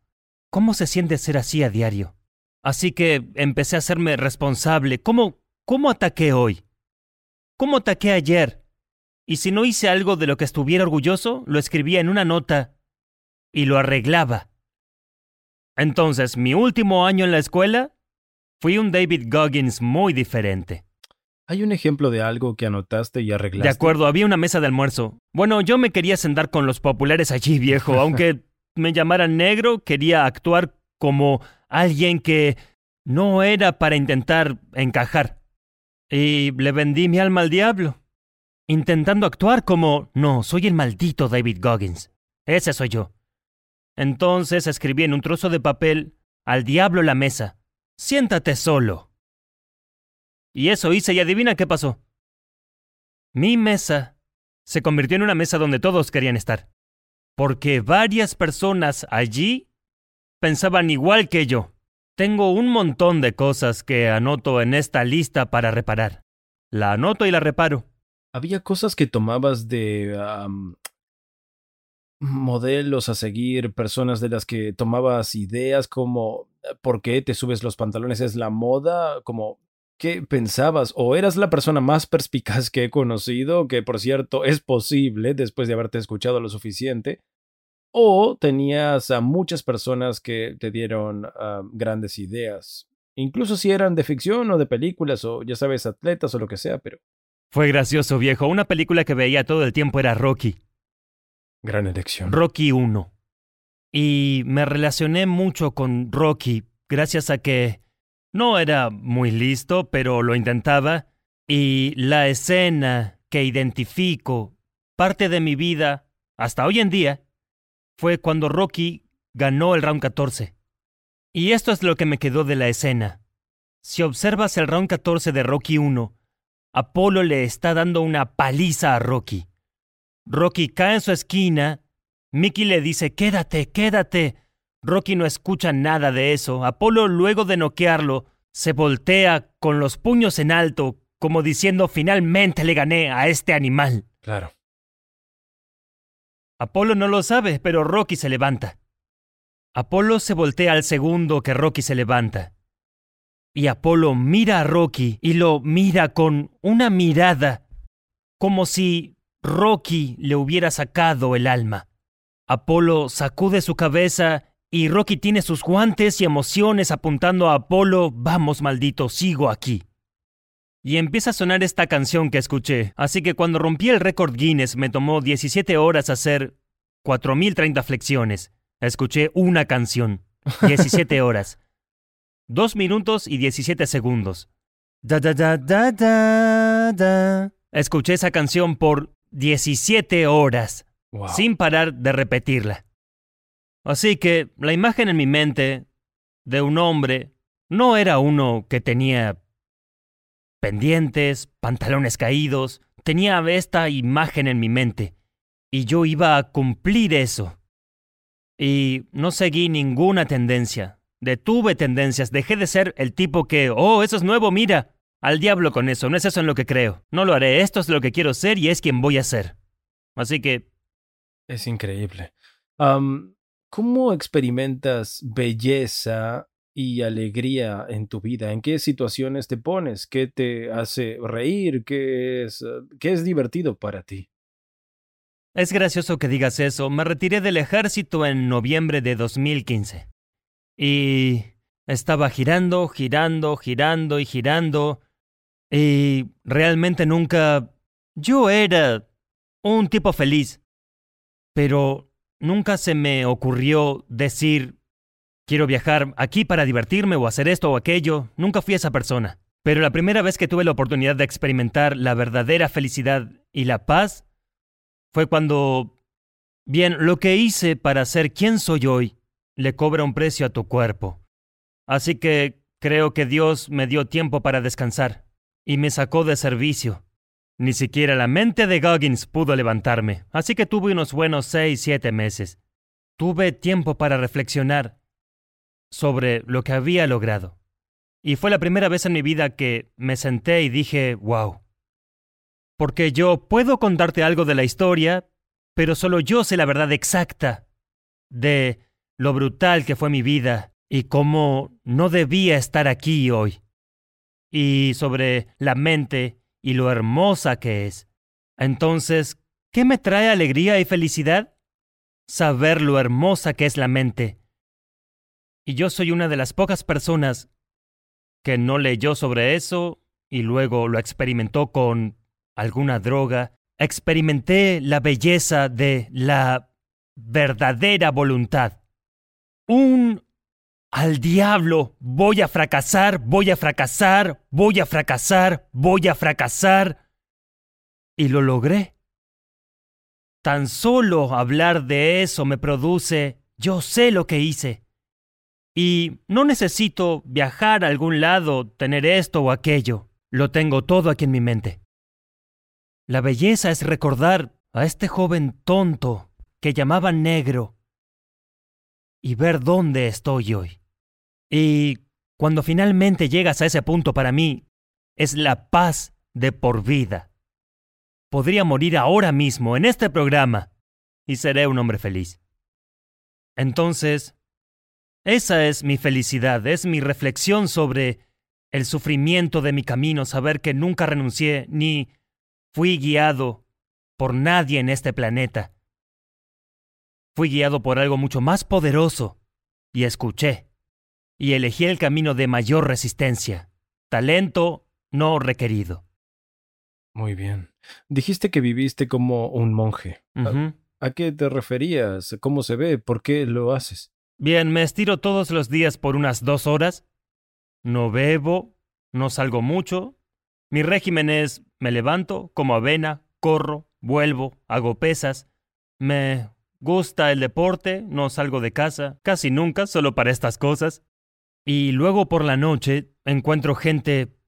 S2: ¿Cómo se siente ser así a diario? Así que empecé a hacerme responsable. ¿Cómo, cómo ataqué hoy? ¿Cómo ataqué ayer? Y si no hice algo de lo que estuviera orgulloso, lo escribía en una nota y lo arreglaba. Entonces, mi último año en la escuela, fui un David Goggins muy diferente.
S1: ¿Hay un ejemplo de algo que anotaste y arreglaste?
S2: De acuerdo, había una mesa de almuerzo. Bueno, yo me quería sentar con los populares allí, viejo. Aunque me llamaran negro, quería actuar como alguien que no era para intentar encajar. Y le vendí mi alma al diablo, intentando actuar como, no, soy el maldito David Goggins. Ese soy yo. Entonces escribí en un trozo de papel, al diablo la mesa, siéntate solo. Y eso hice y adivina qué pasó. Mi mesa se convirtió en una mesa donde todos querían estar. Porque varias personas allí pensaban igual que yo. Tengo un montón de cosas que anoto en esta lista para reparar. La anoto y la reparo.
S1: Había cosas que tomabas de modelos a seguir, personas de las que tomabas ideas como ¿por qué te subes los pantalones? ¿Es la moda? Como ¿Qué pensabas? ¿O eras la persona más perspicaz que he conocido? Que por cierto es posible después de haberte escuchado lo suficiente o tenías a muchas personas que te dieron ah, grandes ideas, incluso si eran de ficción o de películas o ya sabes, atletas o lo que sea, pero...
S2: Fue gracioso, viejo. Una película que veía todo el tiempo era Rocky.
S1: Gran elección.
S2: Rocky 1. Y me relacioné mucho con Rocky gracias a que no era muy listo, pero lo intentaba. Y la escena que identifico, parte de mi vida, hasta hoy en día, fue cuando Rocky ganó el round 14. Y esto es lo que me quedó de la escena. Si observas el round 14 de Rocky 1, Apolo le está dando una paliza a Rocky. Rocky cae en su esquina Mickey le dice, quédate, quédate. Rocky no escucha nada de eso. Apolo, luego de noquearlo, se voltea con los puños en alto, como diciendo, finalmente le gané a este animal.
S1: Claro.
S2: Apolo no lo sabe, pero Rocky se levanta. Apolo se voltea al segundo que Rocky se levanta. Y Apolo mira a Rocky y lo mira con una mirada como si Rocky le hubiera sacado el alma. Apolo sacude su cabeza y Rocky tiene sus guantes y emociones apuntando a Apolo, vamos maldito, sigo aquí. Y empieza a sonar esta canción que escuché, así que cuando rompí el récord Guinness me tomó 17 horas hacer 4.030 flexiones. Escuché una canción, 17 horas. Dos minutos y 17 segundos. Da da da da da da. Escuché esa canción por 17 horas,
S1: Wow.
S2: sin parar de repetirla. Así que la imagen en mi mente de un hombre no era uno que tenía pendientes, pantalones caídos, tenía esta imagen en mi mente y yo iba a cumplir eso. Y no seguí ninguna tendencia, detuve tendencias, dejé de ser el tipo que, oh, eso es nuevo, mira, al diablo con eso, no es eso en lo que creo, no lo haré, esto es lo que quiero ser y es quien voy a ser. Así que
S1: Es increíble. ¿Cómo experimentas belleza y alegría en tu vida? ¿En qué situaciones te pones? ¿Qué te hace reír? ¿Qué es, eh, qué es divertido para ti?
S2: Es gracioso que digas eso. Me retiré del ejército en noviembre de 2015. Y estaba girando, girando, girando y girando. Y realmente nunca... Yo era un tipo feliz. Pero nunca se me ocurrió decir, quiero viajar aquí para divertirme o hacer esto o aquello. Nunca fui esa persona. Pero la primera vez que tuve la oportunidad de experimentar la verdadera felicidad y la paz fue cuando, bien, lo que hice para ser quien soy hoy le cobra un precio a tu cuerpo. Así que creo que Dios me dio tiempo para descansar y me sacó de servicio. Ni siquiera la mente de Goggins pudo levantarme, así que tuve unos buenos seis, siete meses. Tuve tiempo para reflexionar sobre lo que había logrado. Y fue la primera vez en mi vida que me senté y dije, wow. Porque yo puedo contarte algo de la historia, pero solo yo sé la verdad exacta de lo brutal que fue mi vida y cómo no debía estar aquí hoy. Y sobre la mente y lo hermosa que es. Entonces, ¿qué me trae alegría y felicidad? Saber lo hermosa que es la mente. Y yo soy una de las pocas personas que no leyó sobre eso y luego lo experimentó con alguna droga. Experimenté la belleza de la verdadera voluntad. Un al diablo, voy a fracasar, voy a fracasar, voy a fracasar, voy a fracasar. Y lo logré. Tan solo hablar de eso me produce, yo sé lo que hice. Y no necesito viajar a algún lado, tener esto o aquello. Lo tengo todo aquí en mi mente. La belleza es recordar a este joven tonto que llamaban negro y ver dónde estoy hoy. Y cuando finalmente llegas a ese punto para mí, es la paz de por vida. Podría morir ahora mismo en este programa y seré un hombre feliz. Entonces, esa es mi felicidad, es mi reflexión sobre el sufrimiento de mi camino, saber que nunca renuncié ni fui guiado por nadie en este planeta. Fui guiado por algo mucho más poderoso y escuché. Y elegí el camino de mayor resistencia, talento no requerido.
S1: Muy bien. Dijiste que viviste como un monje. ¿A-. ¿A qué te referías? ¿Cómo se ve? ¿Por qué lo haces?
S2: Bien, me estiro todos los días por unas dos horas. No bebo, no salgo mucho. Mi régimen es me levanto, como avena, corro, vuelvo, hago pesas. Me gusta el deporte, no salgo de casa, casi nunca, solo para estas cosas. Y luego por la noche encuentro gente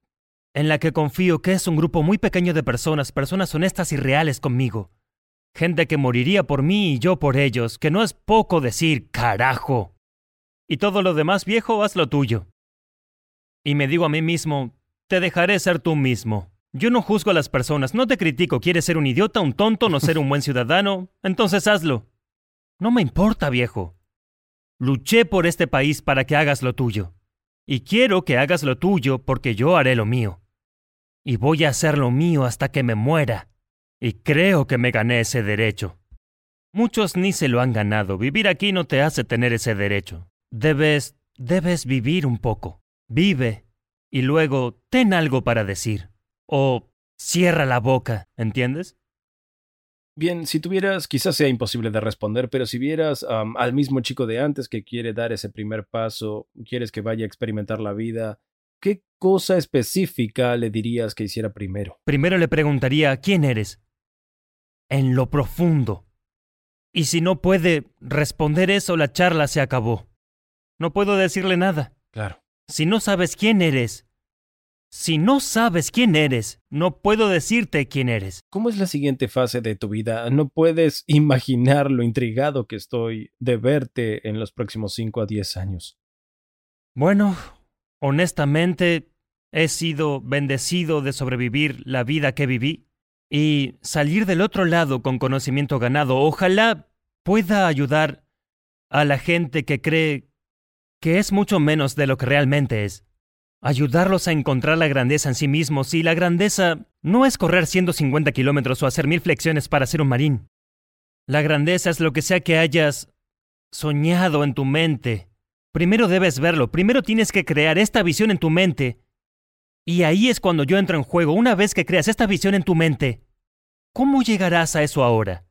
S2: en la que confío que es un grupo muy pequeño de personas, personas honestas y reales conmigo. Gente que moriría por mí y yo por ellos, que no es poco decir carajo. Y todo lo demás, viejo, haz lo tuyo. Y me digo a mí mismo, te dejaré ser tú mismo. Yo no juzgo a las personas, no te critico, quieres ser un idiota, un tonto, no ser un buen ciudadano, entonces hazlo. No me importa, viejo. Luché por este país para que hagas lo tuyo. Y quiero que hagas lo tuyo porque yo haré lo mío. Y voy a hacer lo mío hasta que me muera. Y creo que me gané ese derecho. Muchos ni se lo han ganado. Vivir aquí no te hace tener ese derecho. Debes... debes vivir un poco. Vive. Y luego ten algo para decir. O cierra la boca, ¿entiendes?
S1: Bien, si tuvieras, quizás sea imposible de responder, pero si vieras al mismo chico de antes que quiere dar ese primer paso, quieres que vaya a experimentar la vida, ¿qué cosa específica le dirías que hiciera primero?
S2: Primero le preguntaría, ¿quién eres? En lo profundo. Y si no puede responder eso, la charla se acabó. No puedo decirle nada.
S1: Claro.
S2: Si no sabes quién eres, si no sabes quién eres, no puedo decirte quién eres.
S1: ¿Cómo es la siguiente fase de tu vida? No puedes imaginar lo intrigado que estoy de verte en los próximos 5 a 10 años.
S2: Bueno, honestamente, he sido bendecido de sobrevivir la vida que viví y salir del otro lado con conocimiento ganado. Ojalá pueda ayudar a la gente que cree que es mucho menos de lo que realmente es ayudarlos a encontrar la grandeza en sí mismos, y la grandeza no es correr 150 kilómetros o hacer mil flexiones para ser un marín. La grandeza es lo que sea que hayas soñado en tu mente. Primero debes verlo, primero tienes que crear esta visión en tu mente. Y ahí es cuando yo entro en juego, una vez que creas esta visión en tu mente. ¿Cómo llegarás a eso ahora?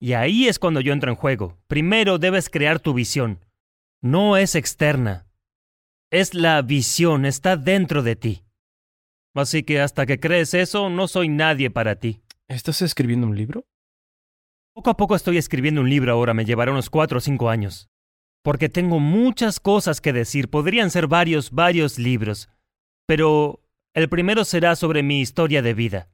S2: Y ahí es cuando yo entro en juego. Primero debes crear tu visión. No es externa, es la visión, está dentro de ti. Así que hasta que crees eso, no soy nadie para ti.
S1: ¿Estás escribiendo un libro?
S2: Poco a poco estoy escribiendo un libro ahora, me llevará unos cuatro o cinco años. Porque tengo muchas cosas que decir, podrían ser varios, varios libros. Pero el primero será sobre mi historia de vida.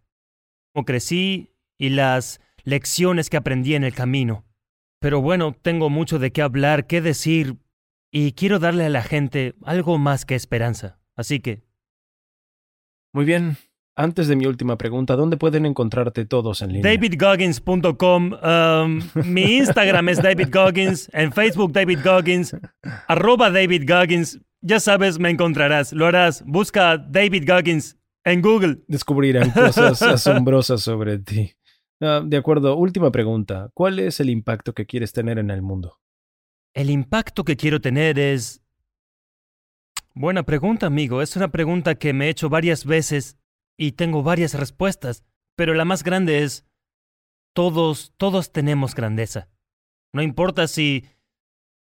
S2: Cómo crecí y las lecciones que aprendí en el camino. Pero bueno, tengo mucho de qué hablar, qué decir, y quiero darle a la gente algo más que esperanza. Así que...
S1: Muy bien. Antes de mi última pregunta, ¿dónde pueden encontrarte todos en línea?
S2: DavidGoggins.com. Um, mi Instagram es David Goggins. En Facebook, David Goggins. Arroba David Goggins. Ya sabes, me encontrarás. Lo harás. Busca David Goggins en Google.
S1: Descubrirán cosas asombrosas sobre ti. Ah, de acuerdo, última pregunta. ¿Cuál es el impacto que quieres tener en el mundo?
S2: El impacto que quiero tener es... Buena pregunta, amigo. Es una pregunta que me he hecho varias veces y tengo varias respuestas, pero la más grande es... Todos, todos tenemos grandeza. No importa si...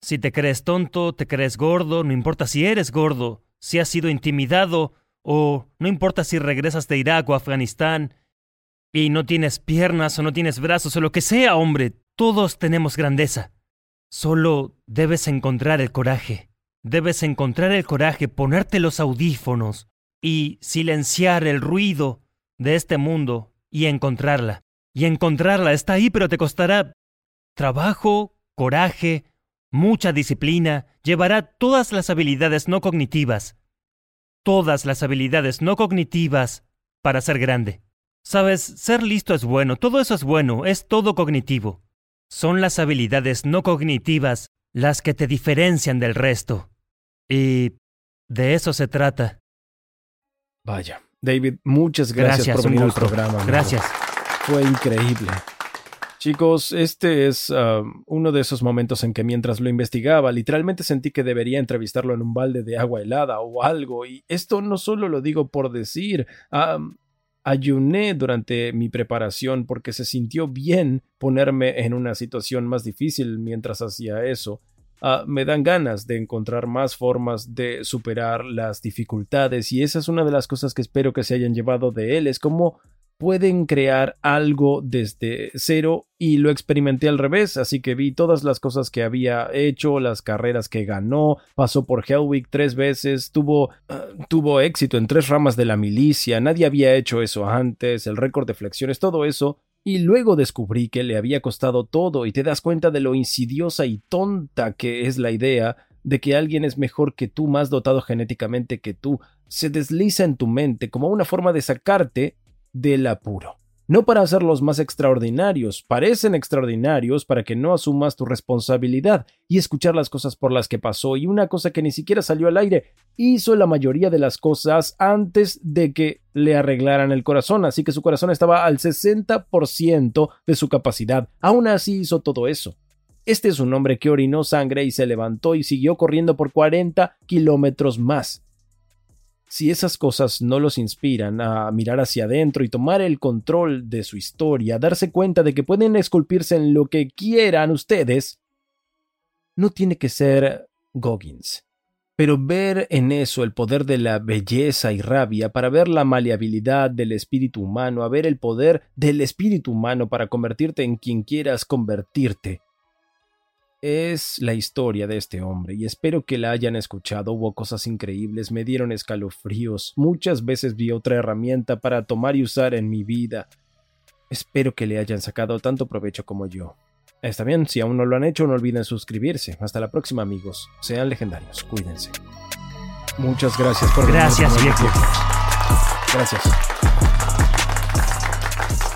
S2: Si te crees tonto, te crees gordo, no importa si eres gordo, si has sido intimidado, o no importa si regresas de Irak o Afganistán y no tienes piernas o no tienes brazos o lo que sea, hombre, todos tenemos grandeza. Solo debes encontrar el coraje. Debes encontrar el coraje, ponerte los audífonos y silenciar el ruido de este mundo y encontrarla. Y encontrarla está ahí, pero te costará trabajo, coraje, mucha disciplina, llevará todas las habilidades no cognitivas. Todas las habilidades no cognitivas para ser grande. Sabes, ser listo es bueno, todo eso es bueno, es todo cognitivo. Son las habilidades no cognitivas las que te diferencian del resto. Y de eso se trata.
S1: Vaya, David, muchas gracias, por venir al programa.
S2: Gracias.
S1: Fue increíble. Chicos, este es uno de esos momentos en que mientras lo investigaba, literalmente sentí que debería entrevistarlo en un balde de agua helada o algo. Y esto no solo lo digo por decir. Ayuné durante mi preparación porque se sintió bien ponerme en una situación más difícil mientras hacía eso. Ah, me dan ganas de encontrar más formas de superar las dificultades y esa es una de las cosas que espero que se hayan llevado de él. Es como pueden crear algo desde cero y lo experimenté al revés, así que vi todas las cosas que había hecho, las carreras que ganó, pasó por Hellwick tres veces, tuvo, ah, tuvo éxito en tres ramas de la milicia, nadie había hecho eso antes, el récord de flexiones, todo eso Y luego descubrí que le había costado todo y te das cuenta de lo insidiosa y tonta que es la idea de que alguien es mejor que tú, más dotado genéticamente que tú, se desliza en tu mente como una forma de sacarte del apuro. No para hacerlos más extraordinarios, parecen extraordinarios para que no asumas tu responsabilidad y escuchar las cosas por las que pasó y una cosa que ni siquiera salió al aire, hizo la mayoría de las cosas antes de que le arreglaran el corazón, así que su corazón estaba al 60% de su capacidad. Aún así hizo todo eso. Este es un hombre que orinó sangre y se levantó y siguió corriendo por 40 kilómetros más. Si esas cosas no los inspiran a mirar hacia adentro y tomar el control de su historia, darse cuenta de que pueden esculpirse en lo que quieran ustedes, no tiene que ser Goggins. Pero ver en eso el poder de la belleza y rabia para ver la maleabilidad del espíritu humano, a ver el poder del espíritu humano para convertirte en quien quieras convertirte, es la historia de este hombre y espero que la hayan escuchado. Hubo cosas increíbles, me dieron escalofríos. Muchas veces vi otra herramienta para tomar y usar en mi vida. Espero que le hayan sacado tanto provecho como yo. Está bien, si aún no lo han hecho, no olviden suscribirse. Hasta la próxima, amigos. Sean legendarios, cuídense. Muchas gracias por
S2: Gracias, viejo.
S1: Gracias.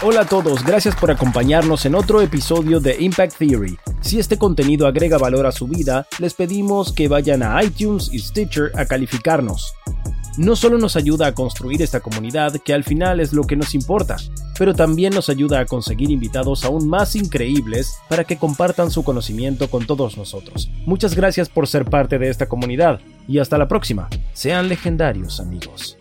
S1: Hola a todos, gracias por acompañarnos en otro episodio de Impact Theory. Si este contenido agrega valor a su vida, les pedimos que vayan a iTunes y Stitcher a calificarnos. No solo nos ayuda a construir esta comunidad, que al final es lo que nos importa, pero también nos ayuda a conseguir invitados aún más increíbles para que compartan su conocimiento con todos nosotros. Muchas gracias por ser parte de esta comunidad y hasta la próxima. Sean legendarios amigos.